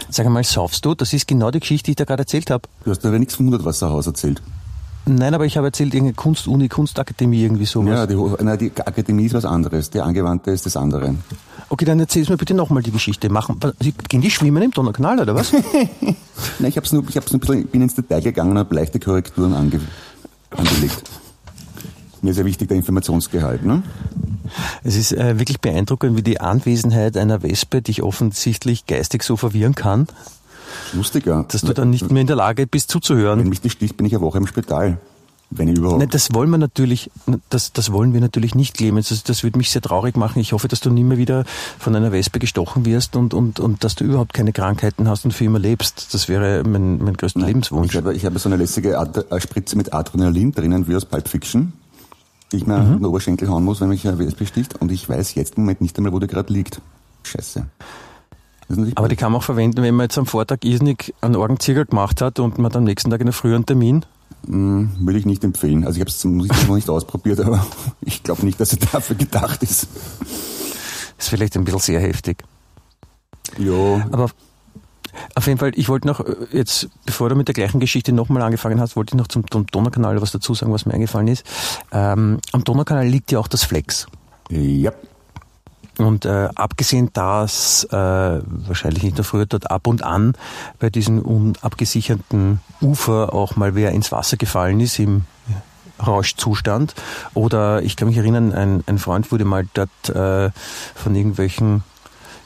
Sag einmal, saufst du? Das ist genau die Geschichte, die ich da gerade erzählt habe.
Du hast aber nichts vom Hundertwasserhaus erzählt.
Nein, aber ich habe erzählt, irgendeine Kunst-Uni, Kunstakademie, irgendwie sowas.
Ja, die, nein, die Akademie ist was anderes, die Angewandte ist das andere.
Okay, dann erzähl's mir bitte nochmal die Geschichte. Machen, gehen die schwimmen im Donaukanal, oder was? (laughs)
nein, ich, hab's nur, ich hab's nur ein bisschen, bin ins Detail gegangen und habe leichte Korrekturen ange, angelegt. Mir ist ja wichtig der Informationsgehalt. Ne?
Es ist äh, wirklich beeindruckend, wie die Anwesenheit einer Wespe dich offensichtlich geistig so verwirren kann.
Lustiger.
Dass du dann nicht mehr in der Lage bist zuzuhören.
Wenn mich nicht sticht, bin ich eine Woche im Spital. Wenn ich überhaupt.
Nein, das wollen wir natürlich, das, das wollen wir natürlich nicht, Clemens. Das, das würde mich sehr traurig machen. Ich hoffe, dass du nie mehr wieder von einer Wespe gestochen wirst und, und, und dass du überhaupt keine Krankheiten hast und für immer lebst. Das wäre mein, mein größter Nein, Lebenswunsch.
Ich habe, ich habe so eine lässige Ad äh, Spritze mit Adrenalin drinnen, wie aus Pulp Fiction, die ich mir mhm. den Oberschenkel hauen muss, wenn mich eine Wespe sticht. Und ich weiß jetzt im Moment nicht einmal, wo der gerade liegt. Scheiße.
Aber die kann man auch verwenden, wenn man jetzt am Vortag irrsinnig einen Orgenzirkel gemacht hat und man hat am nächsten Tag einen Termin.
Hm, würde ich nicht empfehlen. Also ich habe es noch nicht ausprobiert, aber (laughs) ich glaube nicht, dass es dafür gedacht ist.
Ist vielleicht ein bisschen sehr heftig.
Ja.
Aber auf jeden Fall, ich wollte noch äh, jetzt, bevor du mit der gleichen Geschichte nochmal angefangen hast, wollte ich noch zum, zum Donaukanal was dazu sagen, was mir eingefallen ist. Ähm, am Donaukanal liegt ja auch das Flex.
Ja.
Und äh, abgesehen, dass äh, wahrscheinlich nicht nur früher dort ab und an bei diesem unabgesicherten Ufer auch mal wer ins Wasser gefallen ist im Rauschzustand. Oder ich kann mich erinnern, ein, ein Freund wurde mal dort äh, von irgendwelchen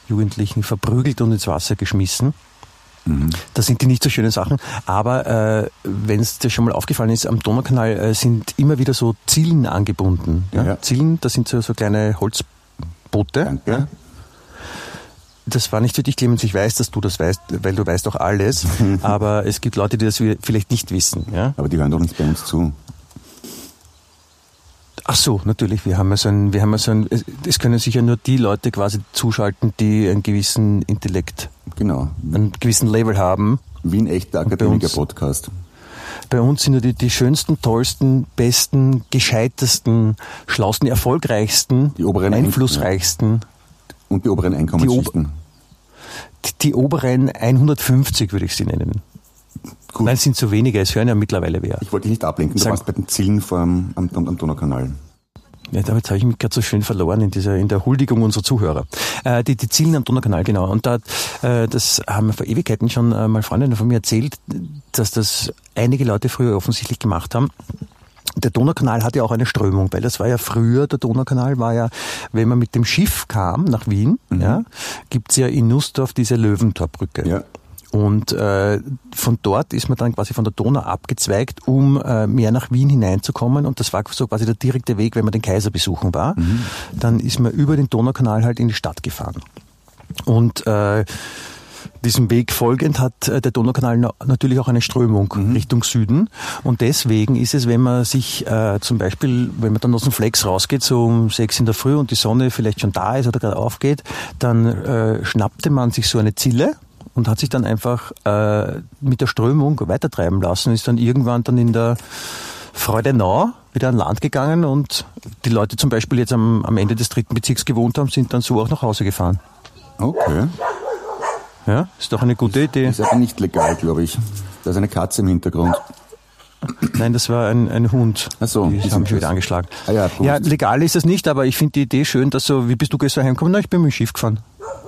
Jugendlichen verprügelt und ins Wasser geschmissen. Mhm. Das sind die nicht so schönen Sachen. Aber äh, wenn es dir schon mal aufgefallen ist, am Donaukanal äh, sind immer wieder so Zielen angebunden. Ja? Ja. Zielen, das sind so, so kleine Holz Boote.
Danke.
Das war nicht für dich, Clemens. Ich weiß, dass du das weißt, weil du weißt auch alles. (laughs) aber es gibt Leute, die das vielleicht nicht wissen. Ja?
Aber die hören doch nicht bei uns zu.
Ach so, natürlich. Wir haben ja so ein, wir haben ja so ein, es können sicher nur die Leute quasi zuschalten, die einen gewissen Intellekt,
genau,
einen gewissen Level haben.
Wie ein echter Akademiker-Podcast.
Bei uns sind ja die, die schönsten, tollsten, besten, gescheitesten, schlausten, erfolgreichsten,
die oberen
einflussreichsten.
Und die oberen Einkommensschichten.
Die, die, oberen 150 würde ich sie nennen. Gut. Nein, es sind zu wenige, es hören ja mittlerweile wer.
Ich wollte dich nicht ablenken, du Sag, warst bei den Zielen vom, am, am, am Donaukanal.
Ja, damit habe ich mich gerade so schön verloren in dieser, in der Huldigung unserer Zuhörer. Äh, die, die Zielen am Donaukanal, genau. Und da, äh, das haben vor Ewigkeiten schon äh, mal Freundinnen von mir erzählt, dass das einige Leute früher offensichtlich gemacht haben. Der Donaukanal hat ja auch eine Strömung, weil das war ja früher, der Donaukanal war ja, wenn man mit dem Schiff kam nach Wien, mhm. ja, gibt's ja in Nussdorf diese Löwentorbrücke.
Ja.
Und äh, von dort ist man dann quasi von der Donau abgezweigt, um äh, mehr nach Wien hineinzukommen. Und das war so quasi der direkte Weg, wenn man den Kaiser besuchen war. Mhm. Dann ist man über den Donaukanal halt in die Stadt gefahren. Und äh, diesem Weg folgend hat äh, der Donaukanal natürlich auch eine Strömung mhm. Richtung Süden. Und deswegen ist es, wenn man sich äh, zum Beispiel, wenn man dann aus dem Flex rausgeht, so um sechs in der Früh und die Sonne vielleicht schon da ist oder gerade aufgeht, dann äh, schnappte man sich so eine Zille und hat sich dann einfach äh, mit der Strömung weitertreiben lassen, ist dann irgendwann dann in der Freudenau wieder an Land gegangen und die Leute zum Beispiel jetzt am, am Ende des dritten Bezirks gewohnt haben, sind dann so auch nach Hause gefahren.
Okay.
Ja, ist doch eine gute Idee.
Ist aber nicht legal, glaube ich. Da ist eine Katze im Hintergrund.
Nein, das war ein, ein Hund.
Ach so,
die haben mich wieder angeschlagen.
Ah ja,
ja, legal ist das nicht, aber ich finde die Idee schön, dass so, wie bist du gestern heimgekommen? Na, ich bin mit dem Schiff gefahren.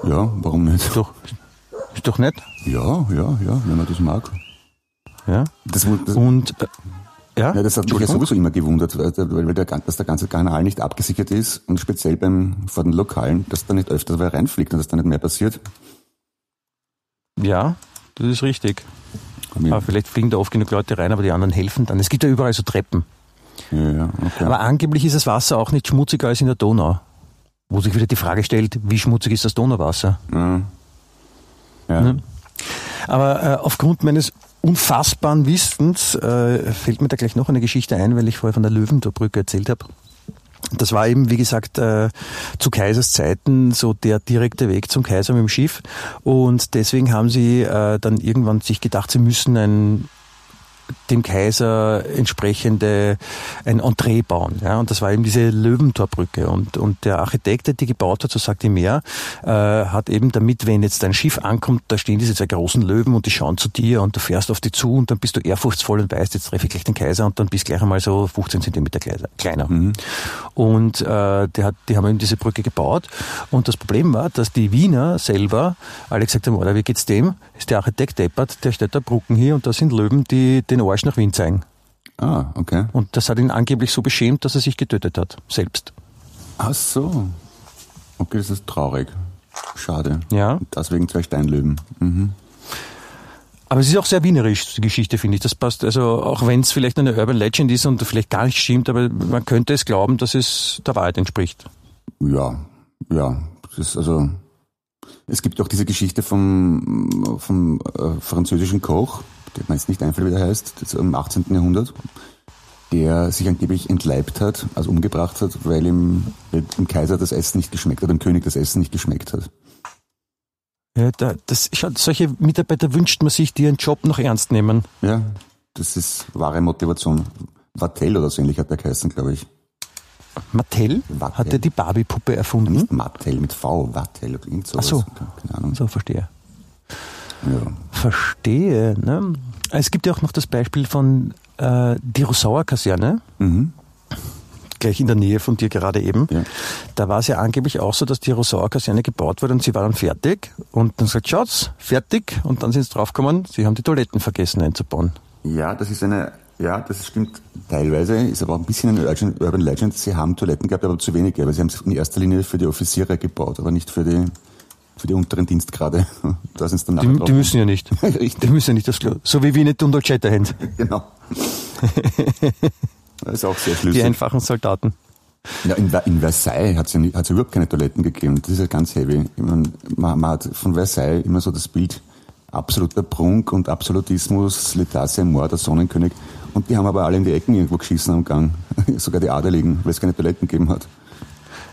Ja, warum nicht?
Doch, ist doch nett.
Ja, ja, ja, wenn man das mag.
Ja.
Das, das,
und äh, ja?
ja, das hat mich ja sowieso immer gewundert, weil, der, dass der ganze Kanal nicht abgesichert ist und speziell beim vor den Lokalen, dass da nicht öfter wer reinfliegt und dass da nicht mehr passiert.
Ja, das ist richtig. Aber vielleicht fliegen da oft genug Leute rein, aber die anderen helfen dann. Es gibt ja überall so Treppen.
Ja, ja, okay.
Aber angeblich ist das Wasser auch nicht schmutziger als in der Donau. Wo sich wieder die Frage stellt, wie schmutzig ist das Donauwasser?
ja. Ja.
Ne? Aber äh, aufgrund meines unfassbaren Wissens äh, fällt mir da gleich noch eine Geschichte ein, weil ich vorher von der Löwentorbrücke erzählt habe. Das war eben, wie gesagt, äh, zu Kaisers Zeiten so der direkte Weg zum Kaiser mit dem Schiff. Und deswegen haben sie äh, dann irgendwann sich gedacht, sie müssen ein dem Kaiser entsprechende ein Entree bauen. Ja, und das war eben diese Löwentorbrücke. Und, und der Architekt, der die gebaut hat, so sagt ihm mehr, äh, hat eben damit, wenn jetzt dein Schiff ankommt, da stehen diese zwei großen Löwen und die schauen zu dir und du fährst auf die zu und dann bist du ehrfurchtsvoll und weißt, jetzt treffe ich gleich den Kaiser und dann bist gleich einmal so 15 Zentimeter kleiner. Und äh, der hat, die haben eben diese Brücke gebaut. Und das Problem war, dass die Wiener selber alle gesagt haben, oder wie geht's dem? Ist der Architekt deppert, der stellt da Brücken hier und da sind Löwen, die den Arsch nach Wien zeigen.
Ah, okay.
Und das hat ihn angeblich so beschämt, dass er sich getötet hat, selbst.
Ach so. Okay, das ist traurig. Schade.
Ja.
Und Deswegen zwei Steinlöwen. Mhm.
Aber es ist auch sehr wienerisch, die Geschichte, finde ich. Das passt, also auch wenn es vielleicht eine Urban Legend ist und vielleicht gar nicht stimmt, aber man könnte es glauben, dass es der Wahrheit entspricht.
Ja, ja. Das ist also. Es gibt auch diese Geschichte vom, vom äh, französischen Koch, der mir jetzt nicht einfällt, wie der heißt, das im 18. Jahrhundert, der sich angeblich entleibt hat, also umgebracht hat, weil ihm weil dem Kaiser das Essen nicht geschmeckt hat, dem König das Essen nicht geschmeckt hat.
Ja, da, das, solche Mitarbeiter wünscht man sich, die ihren Job noch ernst nehmen.
Ja, das ist wahre Motivation. Vatel oder so ähnlich hat der geheißen, glaube ich.
Mattel
Wattel.
hat er die Barbie-Puppe erfunden.
Nicht Mattel mit V, oder irgend sowas.
Ach so.
Keine Ahnung.
So, verstehe.
Ja.
Verstehe. Ne? Es gibt ja auch noch das Beispiel von äh, die Rossauer Kaserne,
Mhm.
gleich in der Nähe von dir gerade eben.
Ja.
Da war es ja angeblich auch so, dass die Rossauer Kaserne gebaut wurde und sie war dann fertig. Und dann sagt, schaut's, fertig. Und dann sind sie draufgekommen, sie haben die Toiletten vergessen einzubauen.
Ja, das ist eine, ja, das stimmt teilweise, ist aber auch ein bisschen eine Urban Urban Legend. Sie haben Toiletten gehabt, aber zu wenige, weil sie haben es in erster Linie für die Offiziere gebaut, aber nicht für die, für die unteren Dienstgrade. (laughs) Da sind dann
Die, die müssen ja nicht. (laughs) Die müssen ja nicht das Klo. So wie wir nicht Dolcetta haben. (laughs)
Genau. Das ist auch sehr
Die
schlüssig.
einfachen Soldaten.
Ja, in, in Versailles hat es ja, ja überhaupt keine Toiletten gegeben. Das ist ja ganz heavy. Ich mein, man, man hat von Versailles immer so das Bild absoluter Prunk und Absolutismus, Lethargie, Mord, der Sonnenkönig. Und die haben aber alle in die Ecken irgendwo geschissen am Gang. (laughs) Sogar die Adeligen, weil es keine Toiletten gegeben hat.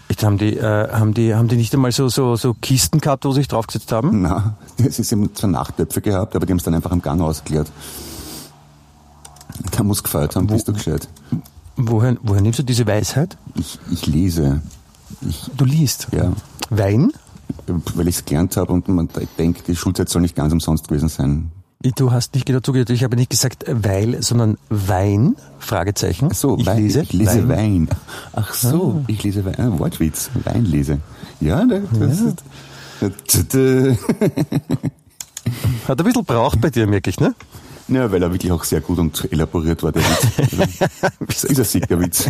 Jetzt haben die, äh, haben die, haben die nicht einmal so, so, so Kisten gehabt, wo sie sich draufgesetzt haben?
Na, (laughs) es ist eben zwar Nachttöpfe gehabt, aber die haben es dann einfach am Gang ausgeklärt. Da muss gefeiert haben, bist du gescheit.
Woher, woher nimmst du diese Weisheit?
Ich, ich lese. Ich,
Du liest.
ja,
Wein?
weil ich es gelernt habe und man denkt, die Schulzeit soll nicht ganz umsonst gewesen sein.
Du hast nicht genau zugehört. Ich habe nicht gesagt äh, weil, sondern Wein? Fragezeichen.
Ach so,
ich
Wein,
lese,
ich lese Wein. Ach so, ich lese Wein. Ah, Wortwitz, Weinlese. Ja, da- das ist... (laughs)
Hat ein bisschen braucht bei dir, merke ich, ne?
Ja, weil er wirklich auch sehr gut und elaboriert war, der Witz. Also, (laughs) ist ein sicker Witz.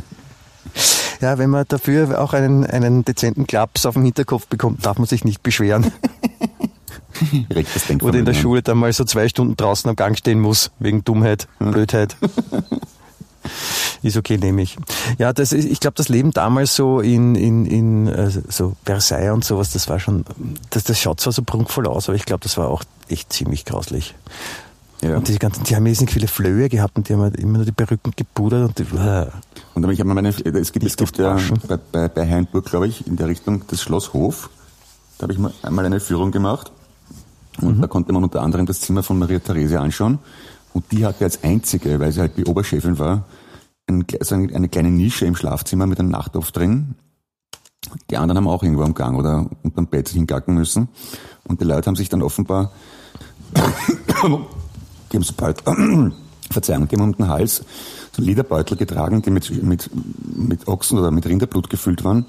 Ja, wenn man dafür auch einen, einen dezenten Klaps auf dem Hinterkopf bekommt, darf man sich nicht beschweren. (laughs)
Rechtes
Oder in der
Denkvermögen.
Schule dann mal so zwei Stunden draußen am Gang stehen muss, wegen Dummheit, Blödheit. (laughs) Ist okay, nehme ich. Ja, das ist, ich glaube, das Leben damals so in, in, in äh, so Versailles und sowas, das war schon, das, das schaut zwar so prunkvoll aus, aber ich glaube, das war auch echt ziemlich grauslich.
Ja.
Und diese ganzen, die haben riesig viele Flöhe gehabt und die haben halt immer nur die Perücken gepudert und die, äh,
Und aber ich habe mal meine, es gibt, es gibt ja bei, bei, bei Heinburg, glaube ich, in der Richtung das Schloss Hof. Da habe ich mal einmal eine Führung gemacht. Und da konnte man unter anderem das Zimmer von Maria Therese anschauen. Und die hatte als einzige, weil sie halt die Oberchefin war, ein, also eine kleine Nische im Schlafzimmer mit einem Nachtopf drin. Die anderen haben auch irgendwo am Gang oder unterm Bett hingacken müssen. Und die Leute haben sich dann offenbar, (coughs) die haben so bald, (coughs) Verzeihung, die haben um den Hals so Lederbeutel getragen, die mit, mit, mit Ochsen oder mit Rinderblut gefüllt waren,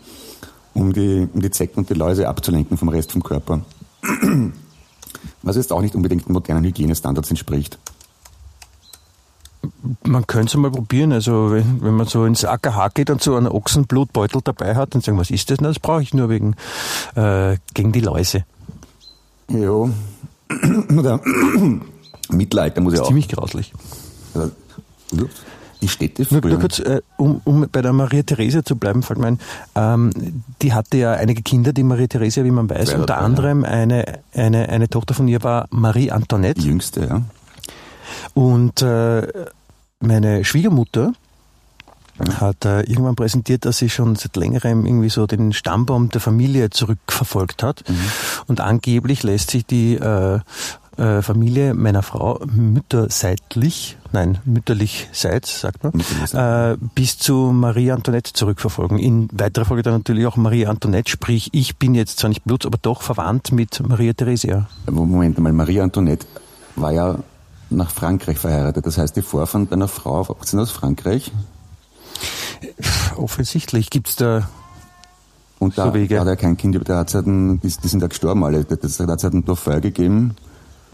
um die, um die Zecken und die Läuse abzulenken vom Rest vom Körper. Was jetzt auch nicht unbedingt modernen Hygienestandards entspricht.
Man könnte es mal probieren. Also wenn, wenn man so ins AKH geht und so einen Ochsenblutbeutel dabei hat und sagen, was ist das? Na, das brauche ich nur wegen äh, gegen die Läuse.
Ja. (clears throat) Oder (clears throat) Mittelalter muss ja auch.
Ziemlich grauslich.
Also. Die Städte
Nur,
früher.
nur kurz, äh, um, um bei der Maria Theresia zu bleiben, fällt mir ein, ähm, die hatte ja einige Kinder, die Maria Theresia, wie man weiß.
Oder
Unter anderem eine, eine, eine Tochter von ihr war Marie Antoinette.
die jüngste, ja.
Und äh, meine Schwiegermutter hat äh, irgendwann präsentiert, dass sie schon seit längerem irgendwie so den Stammbaum der Familie zurückverfolgt hat. Und angeblich lässt sich die äh, äh, Familie meiner Frau mütterseitlich, nein, mütterlichseits, sagt man, äh, bis zu Marie Antoinette zurückverfolgen. In weiterer Folge dann natürlich auch Marie Antoinette, sprich, ich bin jetzt zwar nicht Bluts, aber doch verwandt mit Maria Theresia.
Moment mal, Marie Antoinette war ja nach Frankreich verheiratet. Das heißt, die Vorfahren deiner Frau sind aus Frankreich.
Offensichtlich gibt's da
Und da
So Wege.
hat er kein Kind, da hat's halt einen, die, die sind da gestorben alle. Da, das- da hat es halt einen Dorffeuer gegeben,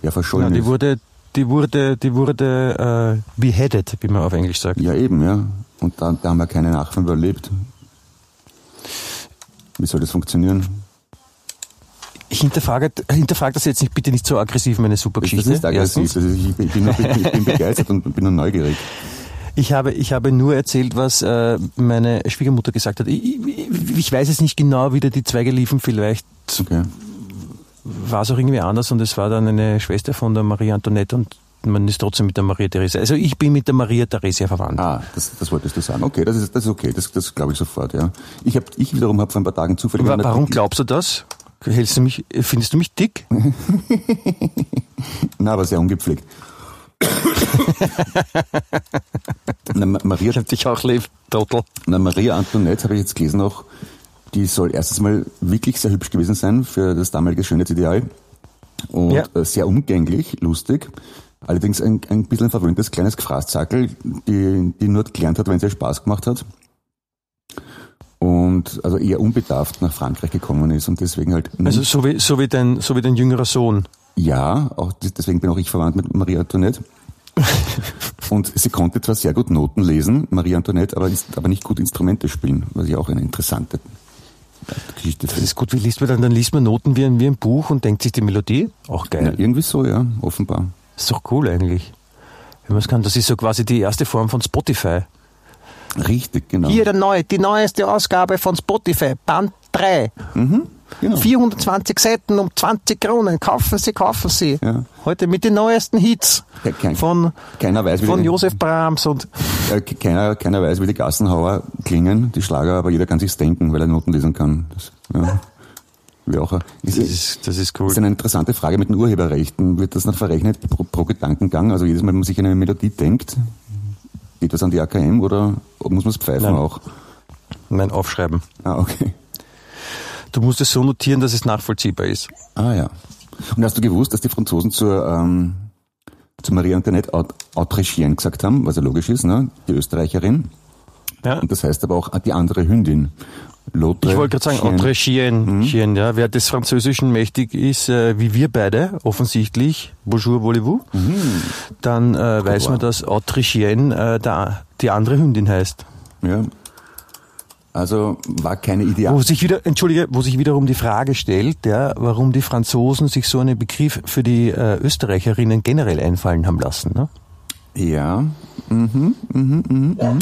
der
Ja,
verschollen
die
ist.
wurde, die wurde, die wurde äh, beheaded, wie man auf Englisch sagt.
Ja, eben, ja. Und da, da haben wir keine Nachfahren überlebt. Wie soll das funktionieren?
Ich hinterfrage, hinterfrage das jetzt nicht, bitte nicht so aggressiv, meine super
Das
Geschichte.
ist aggressiv. Ist, ich, bin- ich, bin nur, ich bin begeistert und bin nur neugierig.
Ich habe, ich habe nur erzählt, was äh, meine Schwiegermutter gesagt hat. Ich, ich, ich weiß jetzt nicht genau, wie da die Zweige liefen. Vielleicht
Okay.
War es auch irgendwie anders und es war dann eine Schwester von der Marie Antoinette und man ist trotzdem mit der Maria Theresia. Also ich bin mit der Maria Theresia verwandt.
Ah, das, das wolltest du sagen. Okay, das ist, das ist okay. Das, das glaube ich sofort, ja. Ich, hab, ich wiederum habe vor ein paar Tagen zufällig...
Warum
Artikel-
glaubst du das? Hältst du mich, findest du mich dick? (laughs)
Na, aber sehr ungepflegt. (laughs) Na, Ma- Maria,
Ich hab dich auch lieb, Trottel.
na, Maria Antoinette habe ich jetzt gelesen auch, die soll erstens mal wirklich sehr hübsch gewesen sein für das damalige Schönheitsideal. Und
Ja.
äh, sehr umgänglich, lustig. Allerdings ein, ein bisschen ein verwöhntes kleines Gefraßzackel, die, die nur gelernt hat, wenn es ihr Spaß gemacht hat. Und also eher unbedarft nach Frankreich gekommen ist und deswegen halt
Also so wie, so wie dein, so wie dein jüngerer Sohn.
Ja, auch des- deswegen bin auch ich verwandt mit Marie Antoinette. (laughs) Und sie konnte zwar sehr gut Noten lesen, Marie Antoinette, aber, ist, aber nicht gut Instrumente spielen, was ja auch eine interessante Geschichte
Das
ist.
gut, wie liest man dann? Dann liest man Noten wie ein, wie ein Buch und denkt sich die Melodie. Auch
Ja,
geil.
irgendwie so, ja, offenbar.
ist doch cool eigentlich. Wenn man es kann, das ist so quasi die erste Form von Spotify.
Richtig, genau.
Hier der neue, die neueste Ausgabe von Spotify, Band 3.
genau.
420 Seiten um 20 Kronen. Kaufen Sie, kaufen Sie.
Ja.
Heute mit den neuesten Hits
Ja, kein-
von,
keiner weiß, wie
von
die,
Josef Brahms und
keiner, keiner weiß, wie die Gassenhauer klingen, die Schlager, aber jeder kann sich's denken, weil er Noten lesen kann. Das, ja. Wie auch.
das ist, das ist cool.
Das ist eine interessante Frage mit den Urheberrechten. Wird das dann verrechnet pro, pro Gedankengang? Also jedes Mal, wenn man sich eine Melodie denkt, geht das an die AKM oder muss man es pfeifen
Nein.
auch?
Mein Aufschreiben.
Ah, okay.
Du musst es so notieren, dass es nachvollziehbar ist.
Ah ja. Und hast du gewusst, dass die Franzosen zur, ähm, zu Marie Antoinette Aut- Autrichienne gesagt haben, was ja logisch ist, ne? die Österreicherin.
Ja.
Und das heißt aber auch die andere Hündin. L'autre
Ich wollte gerade sagen,
chien, Mhm.
chien, ja. Wer des Französischen mächtig ist, äh, wie wir beide, offensichtlich, bonjour, voulez-vous,
Mhm.
dann äh, weiß man, dass entre chien äh, der, die andere Hündin heißt.
Ja. Also war keine Ideal.
Wo sich wieder, entschuldige, wo sich wiederum die Frage stellt, ja, warum die Franzosen sich so einen Begriff für die äh, Österreicherinnen generell einfallen haben lassen. Ne?
Ja.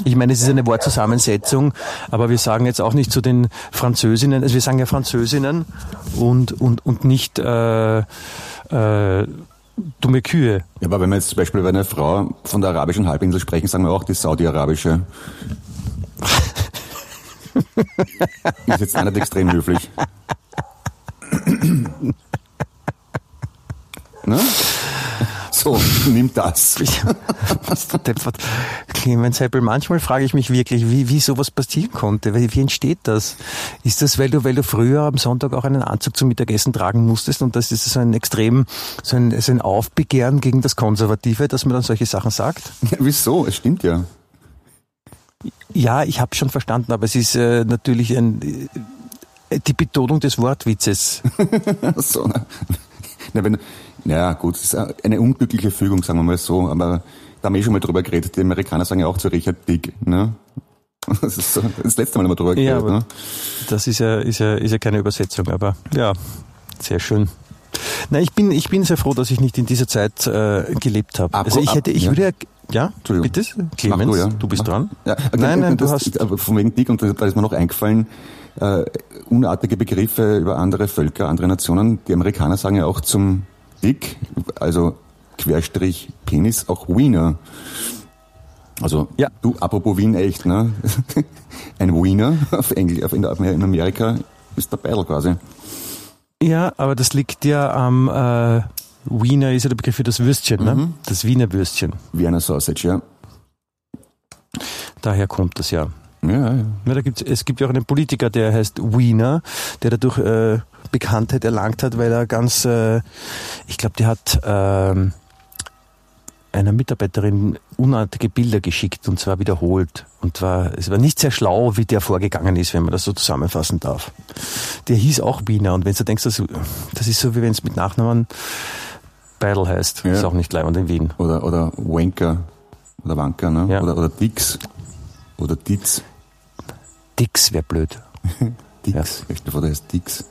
Ich meine, es ist eine Wortzusammensetzung, aber wir sagen jetzt auch nicht zu den Französinnen, also wir sagen ja Französinnen und, und, und nicht äh, äh, dumme Kühe.
Ja, aber wenn wir jetzt zum Beispiel bei einer Frau von der arabischen Halbinsel sprechen, sagen wir auch die saudi-arabische. Ist jetzt auch nicht extrem höflich. ne? So, nimm das.
Was der Deppert. Clemens Heppel, manchmal frage ich mich wirklich, wie, wie sowas passieren konnte. Wie, wie entsteht das? Ist das, weil du, weil du früher am Sonntag auch einen Anzug zum Mittagessen tragen musstest und das ist so ein extrem, so ein, so ein Aufbegehren gegen das Konservative, dass man dann solche Sachen sagt?
Ja, wieso? Es stimmt ja.
Ja, ich habe schon verstanden, aber es ist äh, natürlich ein, äh, die Betonung des Wortwitzes. (laughs)
so, na, na, wenn, ja, gut, es ist eine unglückliche Fügung, sagen wir mal so, aber da haben wir eh schon mal drüber geredet. Die Amerikaner sagen ja auch zu Richard Dick, ne? (laughs) Das ist so, das letzte Mal wir drüber
Ja,
geredet,
aber-
ne?
Das ist ja, ist ja, ist ja keine Übersetzung, aber ja, sehr schön. Na, ich bin, ich bin sehr froh, dass ich nicht in dieser Zeit äh, gelebt habe. Also ich hätte, ich
ja.
würde ja Ja,
Entschuldigung.
bitte, Clemens,
du, ja.
du bist dran.
Ja, okay,
nein, nein,
das,
du hast...
aber Von wegen dick, und da da ist mir noch eingefallen, äh, unartige Begriffe über andere Völker, andere Nationen. Die Amerikaner sagen ja auch zum Dick, also Querstrich Penis, auch Wiener. Also,
Ja.
du, apropos Wien echt, ne? (laughs) Ein Wiener auf Engl auf, in, in Amerika ist der Beidel quasi.
Ja, aber das liegt ja am... Äh, Wiener ist ja der Begriff für das Würstchen, ne? Das Wiener Würstchen.
Vienna Sausage, ja.
Daher kommt das ja.
Ja, ja.
Ja, da gibt's, es gibt ja auch einen Politiker, der heißt Wiener, der dadurch äh, Bekanntheit erlangt hat, weil er ganz, äh, ich glaube, der hat ähm, einer Mitarbeiterin unartige Bilder geschickt und zwar wiederholt. Und zwar, es war nicht sehr schlau, wie der vorgegangen ist, wenn man das so zusammenfassen darf. Der hieß auch Wiener und wenn du denkst, das, das ist so, wie wenn es mit Nachnamen Beidel heißt.
Ja.
Ist auch nicht leibend in Wien.
Oder, oder Wanker. Oder Wanker, ne?
Ja.
Oder, oder Dix. Oder Ditz.
Dix wäre blöd. (laughs)
Dix. Ja. Vor, der heißt Dix.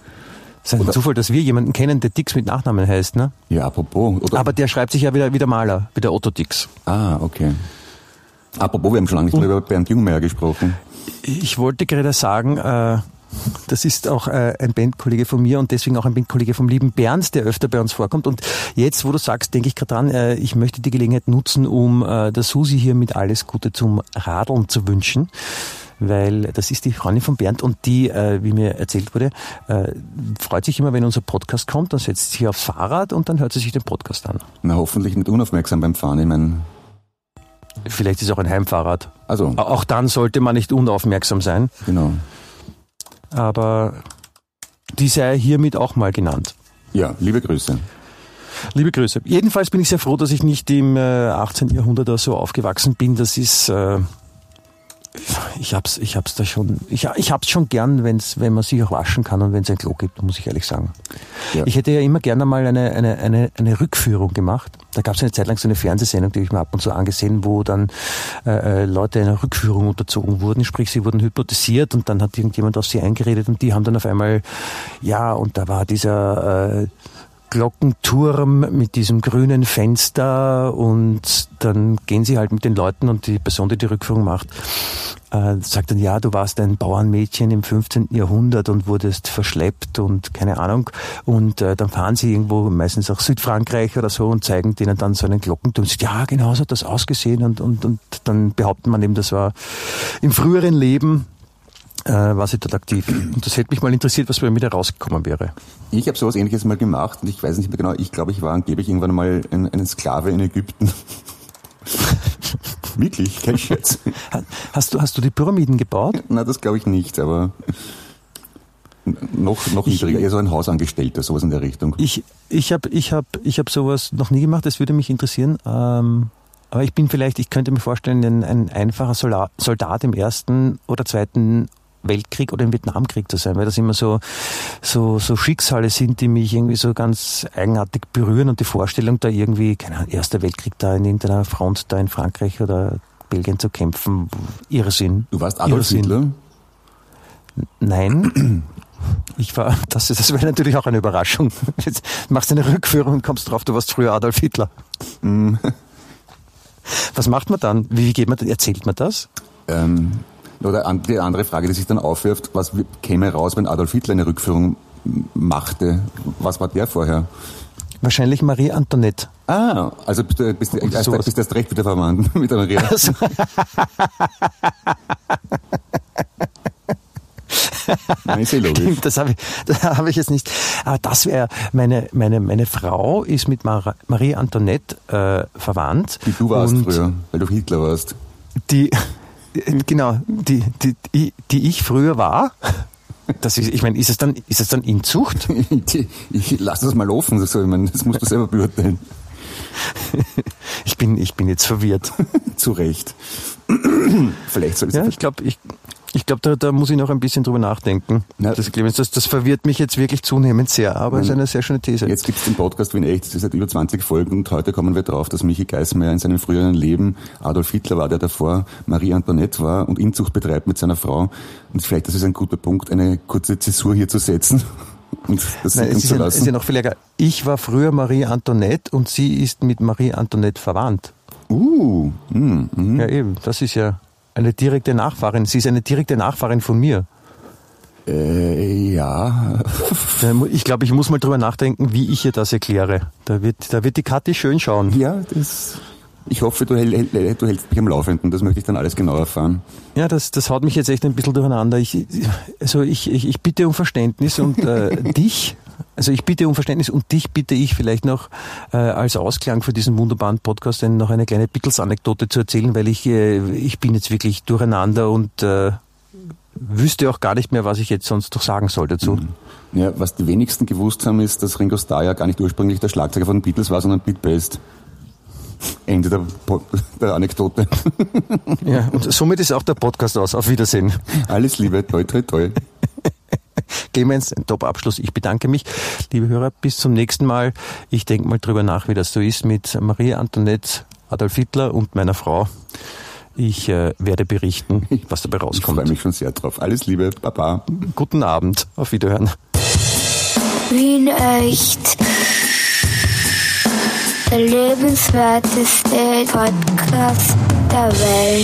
Es ist ein
Oder-
Zufall, dass wir jemanden kennen, der Dix mit Nachnamen heißt, ne?
Ja, apropos. Oder,
Aber der schreibt sich ja wieder, wieder Maler, wie der Otto Dix.
ah, okay. Apropos, wir haben schon lange nicht mehr über Bernd Jungmeier gesprochen.
Ich wollte gerade sagen, äh, das ist auch äh, ein Bandkollege von mir und deswegen auch ein Bandkollege vom lieben Bernd, der öfter bei uns vorkommt. Und jetzt, wo du sagst, denke ich gerade dran, äh, ich möchte die Gelegenheit nutzen, um äh, der Susi hier mit alles Gute zum Radeln zu wünschen. Weil das ist die Freundin von Bernd und die, äh, wie mir erzählt wurde, äh, freut sich immer, wenn unser Podcast kommt, dann setzt sie sich aufs Fahrrad und dann hört sie sich den Podcast an.
Na, hoffentlich nicht unaufmerksam beim Fahren. Ich meine,
Vielleicht ist es auch ein Heimfahrrad.
also,
Au- Auch dann sollte man nicht unaufmerksam sein,
genau.
Aber die sei hiermit auch mal genannt.
Ja, liebe Grüße.
Liebe Grüße. Jedenfalls bin ich sehr froh, dass ich nicht im äh, 18. Jahrhundert oder so aufgewachsen bin. Das ist, äh, ich hab's, ich hab's da schon, ich, ich hab's schon gern, wenn's, wenn man sich auch waschen kann und wenn es ein Klo gibt, muss ich ehrlich sagen.
Ja.
Ich hätte ja immer gerne mal eine, eine, eine, eine Rückführung gemacht. Da gab es eine Zeit lang so eine Fernsehsendung, die ich mir ab und zu angesehen, wo dann äh, äh, Leute einer Rückführung unterzogen wurden, sprich sie wurden hypnotisiert und dann hat irgendjemand auf sie eingeredet und die haben dann auf einmal, ja, und da war dieser äh, Glockenturm mit diesem grünen Fenster und dann gehen sie halt mit den Leuten und die Person, die die Rückführung macht, äh, sagt dann, ja, du warst ein Bauernmädchen im 15. Jahrhundert und wurdest verschleppt und keine Ahnung. Und äh, dann fahren sie irgendwo, meistens auch Südfrankreich oder so, und zeigen denen dann so einen Glockenturm. Sagt, ja, genau so hat das ausgesehen. Und, und, und dann behauptet man eben, das war im früheren Leben äh, war sie dort aktiv. Und das hätte mich mal interessiert, was bei mir da rausgekommen wäre.
Ich habe sowas ähnliches mal gemacht und ich weiß nicht mehr genau, ich glaube, ich war angeblich irgendwann mal ein, ein Sklave in Ägypten. (laughs) Wirklich, kein Scherz.
Ha- Hast du, hast du die Pyramiden gebaut?
Na, das glaube ich nicht, aber noch, noch niedriger, eher so ein Hausangestellter, sowas in der Richtung.
Ich, ich habe ich hab, ich hab sowas noch nie gemacht, das würde mich interessieren. Ähm, aber ich bin vielleicht, ich könnte mir vorstellen, ein, ein einfacher Soldat im Ersten oder Zweiten Weltkrieg oder im Vietnamkrieg zu sein, weil das immer so, so, so Schicksale sind, die mich irgendwie so ganz eigenartig berühren und die Vorstellung da irgendwie, keine Ahnung, Erster Weltkrieg da in irgendeiner Front da in Frankreich oder Belgien zu kämpfen, Irrsinn.
Du warst Adolf
Irrsinn.
Hitler?
Nein. Ich war, das, das wäre natürlich auch eine Überraschung. Jetzt machst du eine Rückführung und kommst drauf, du warst früher Adolf Hitler.
Mm.
Was macht man dann? Wie, wie geht man, erzählt man das?
Ähm, oder an, die andere Frage, die sich dann aufwirft, was käme raus, wenn Adolf Hitler eine Rückführung machte? Was war der vorher?
Wahrscheinlich Marie Antoinette.
Ah, also bist du, bist du, erst,
sowas.
bist du erst recht wieder verwandt (laughs) mit der Maria.
Also,
Nein, ist eh logisch.
das habe ich, das habe ich jetzt nicht. Aber das wäre, meine, meine, meine Frau ist mit Mar Marie Antoinette äh, verwandt.
Wie du warst früher, weil du Hitler warst.
Die, genau, die, die, die, ich früher war. Das ist, ich meine, ist es dann, ist es dann Inzucht? (laughs)
ich, ich lass das mal offen, so, ich meine, das musst du selber beurteilen. (laughs)
Ich bin, ich bin jetzt verwirrt. (laughs)
Zu Recht. (clears throat) Vielleicht soll es
Ja, ich glaube, ich, ich glaube, da, da muss ich noch ein bisschen drüber nachdenken.
Na,
das, das, das verwirrt mich jetzt wirklich zunehmend sehr, aber es ist eine sehr schöne These.
Jetzt gibt es den Podcast wie in echt, es ist seit über 20 Folgen und heute kommen wir drauf, dass Michi Geismeier in seinem früheren Leben Adolf Hitler war, der davor Marie Antoinette war und Inzucht betreibt mit seiner Frau. Und vielleicht das ist ein guter Punkt, eine kurze Zäsur hier zu setzen (laughs) und das
Nein, es, ist
zu
ja, es ist ja noch viel ärger. Ich war früher Marie Antoinette und sie ist mit Marie Antoinette verwandt.
Uh, mm, mm.
Ja, eben. Das ist ja eine direkte Nachfahrin. Sie ist eine direkte Nachfahrin von mir.
Äh, ja. (laughs)
Ich glaube, ich muss mal drüber nachdenken, wie ich ihr das erkläre. Da wird, da wird die Kathi schön schauen.
Ja, das. Ich hoffe, du, du hältst mich am Laufenden. Das möchte ich dann alles genau erfahren.
Ja, das, das haut mich jetzt echt ein bisschen durcheinander. Ich, also ich, ich, ich bitte um Verständnis und äh, (laughs) dich, also ich bitte um Verständnis und dich bitte ich vielleicht noch äh, als Ausklang für diesen wunderbaren Podcast noch eine kleine Beatles-Anekdote zu erzählen, weil ich, äh, ich bin jetzt wirklich durcheinander und äh, wüsste auch gar nicht mehr, was ich jetzt sonst noch sagen soll dazu.
Ja, was die wenigsten gewusst haben, ist, dass Ringo Starr ja gar nicht ursprünglich der Schlagzeuger von den Beatles war, sondern Pete Best. Ende der, der Anekdote.
Ja, und somit ist auch der Podcast aus. Auf Wiedersehen.
Alles Liebe, toi, toi, toi.
Clemens, ein Top-Abschluss. Ich bedanke mich, liebe Hörer, bis zum nächsten Mal. Ich denke mal drüber nach, wie das so ist mit Maria Antoinette, Adolf Hitler und meiner Frau. Ich äh, werde berichten, was dabei
Ich freue
rauskommt.
mich schon sehr drauf. Alles Liebe, Baba.
Guten Abend, auf Wiederhören.
Wien echt. Der lebenswerteste Podcast der Welt.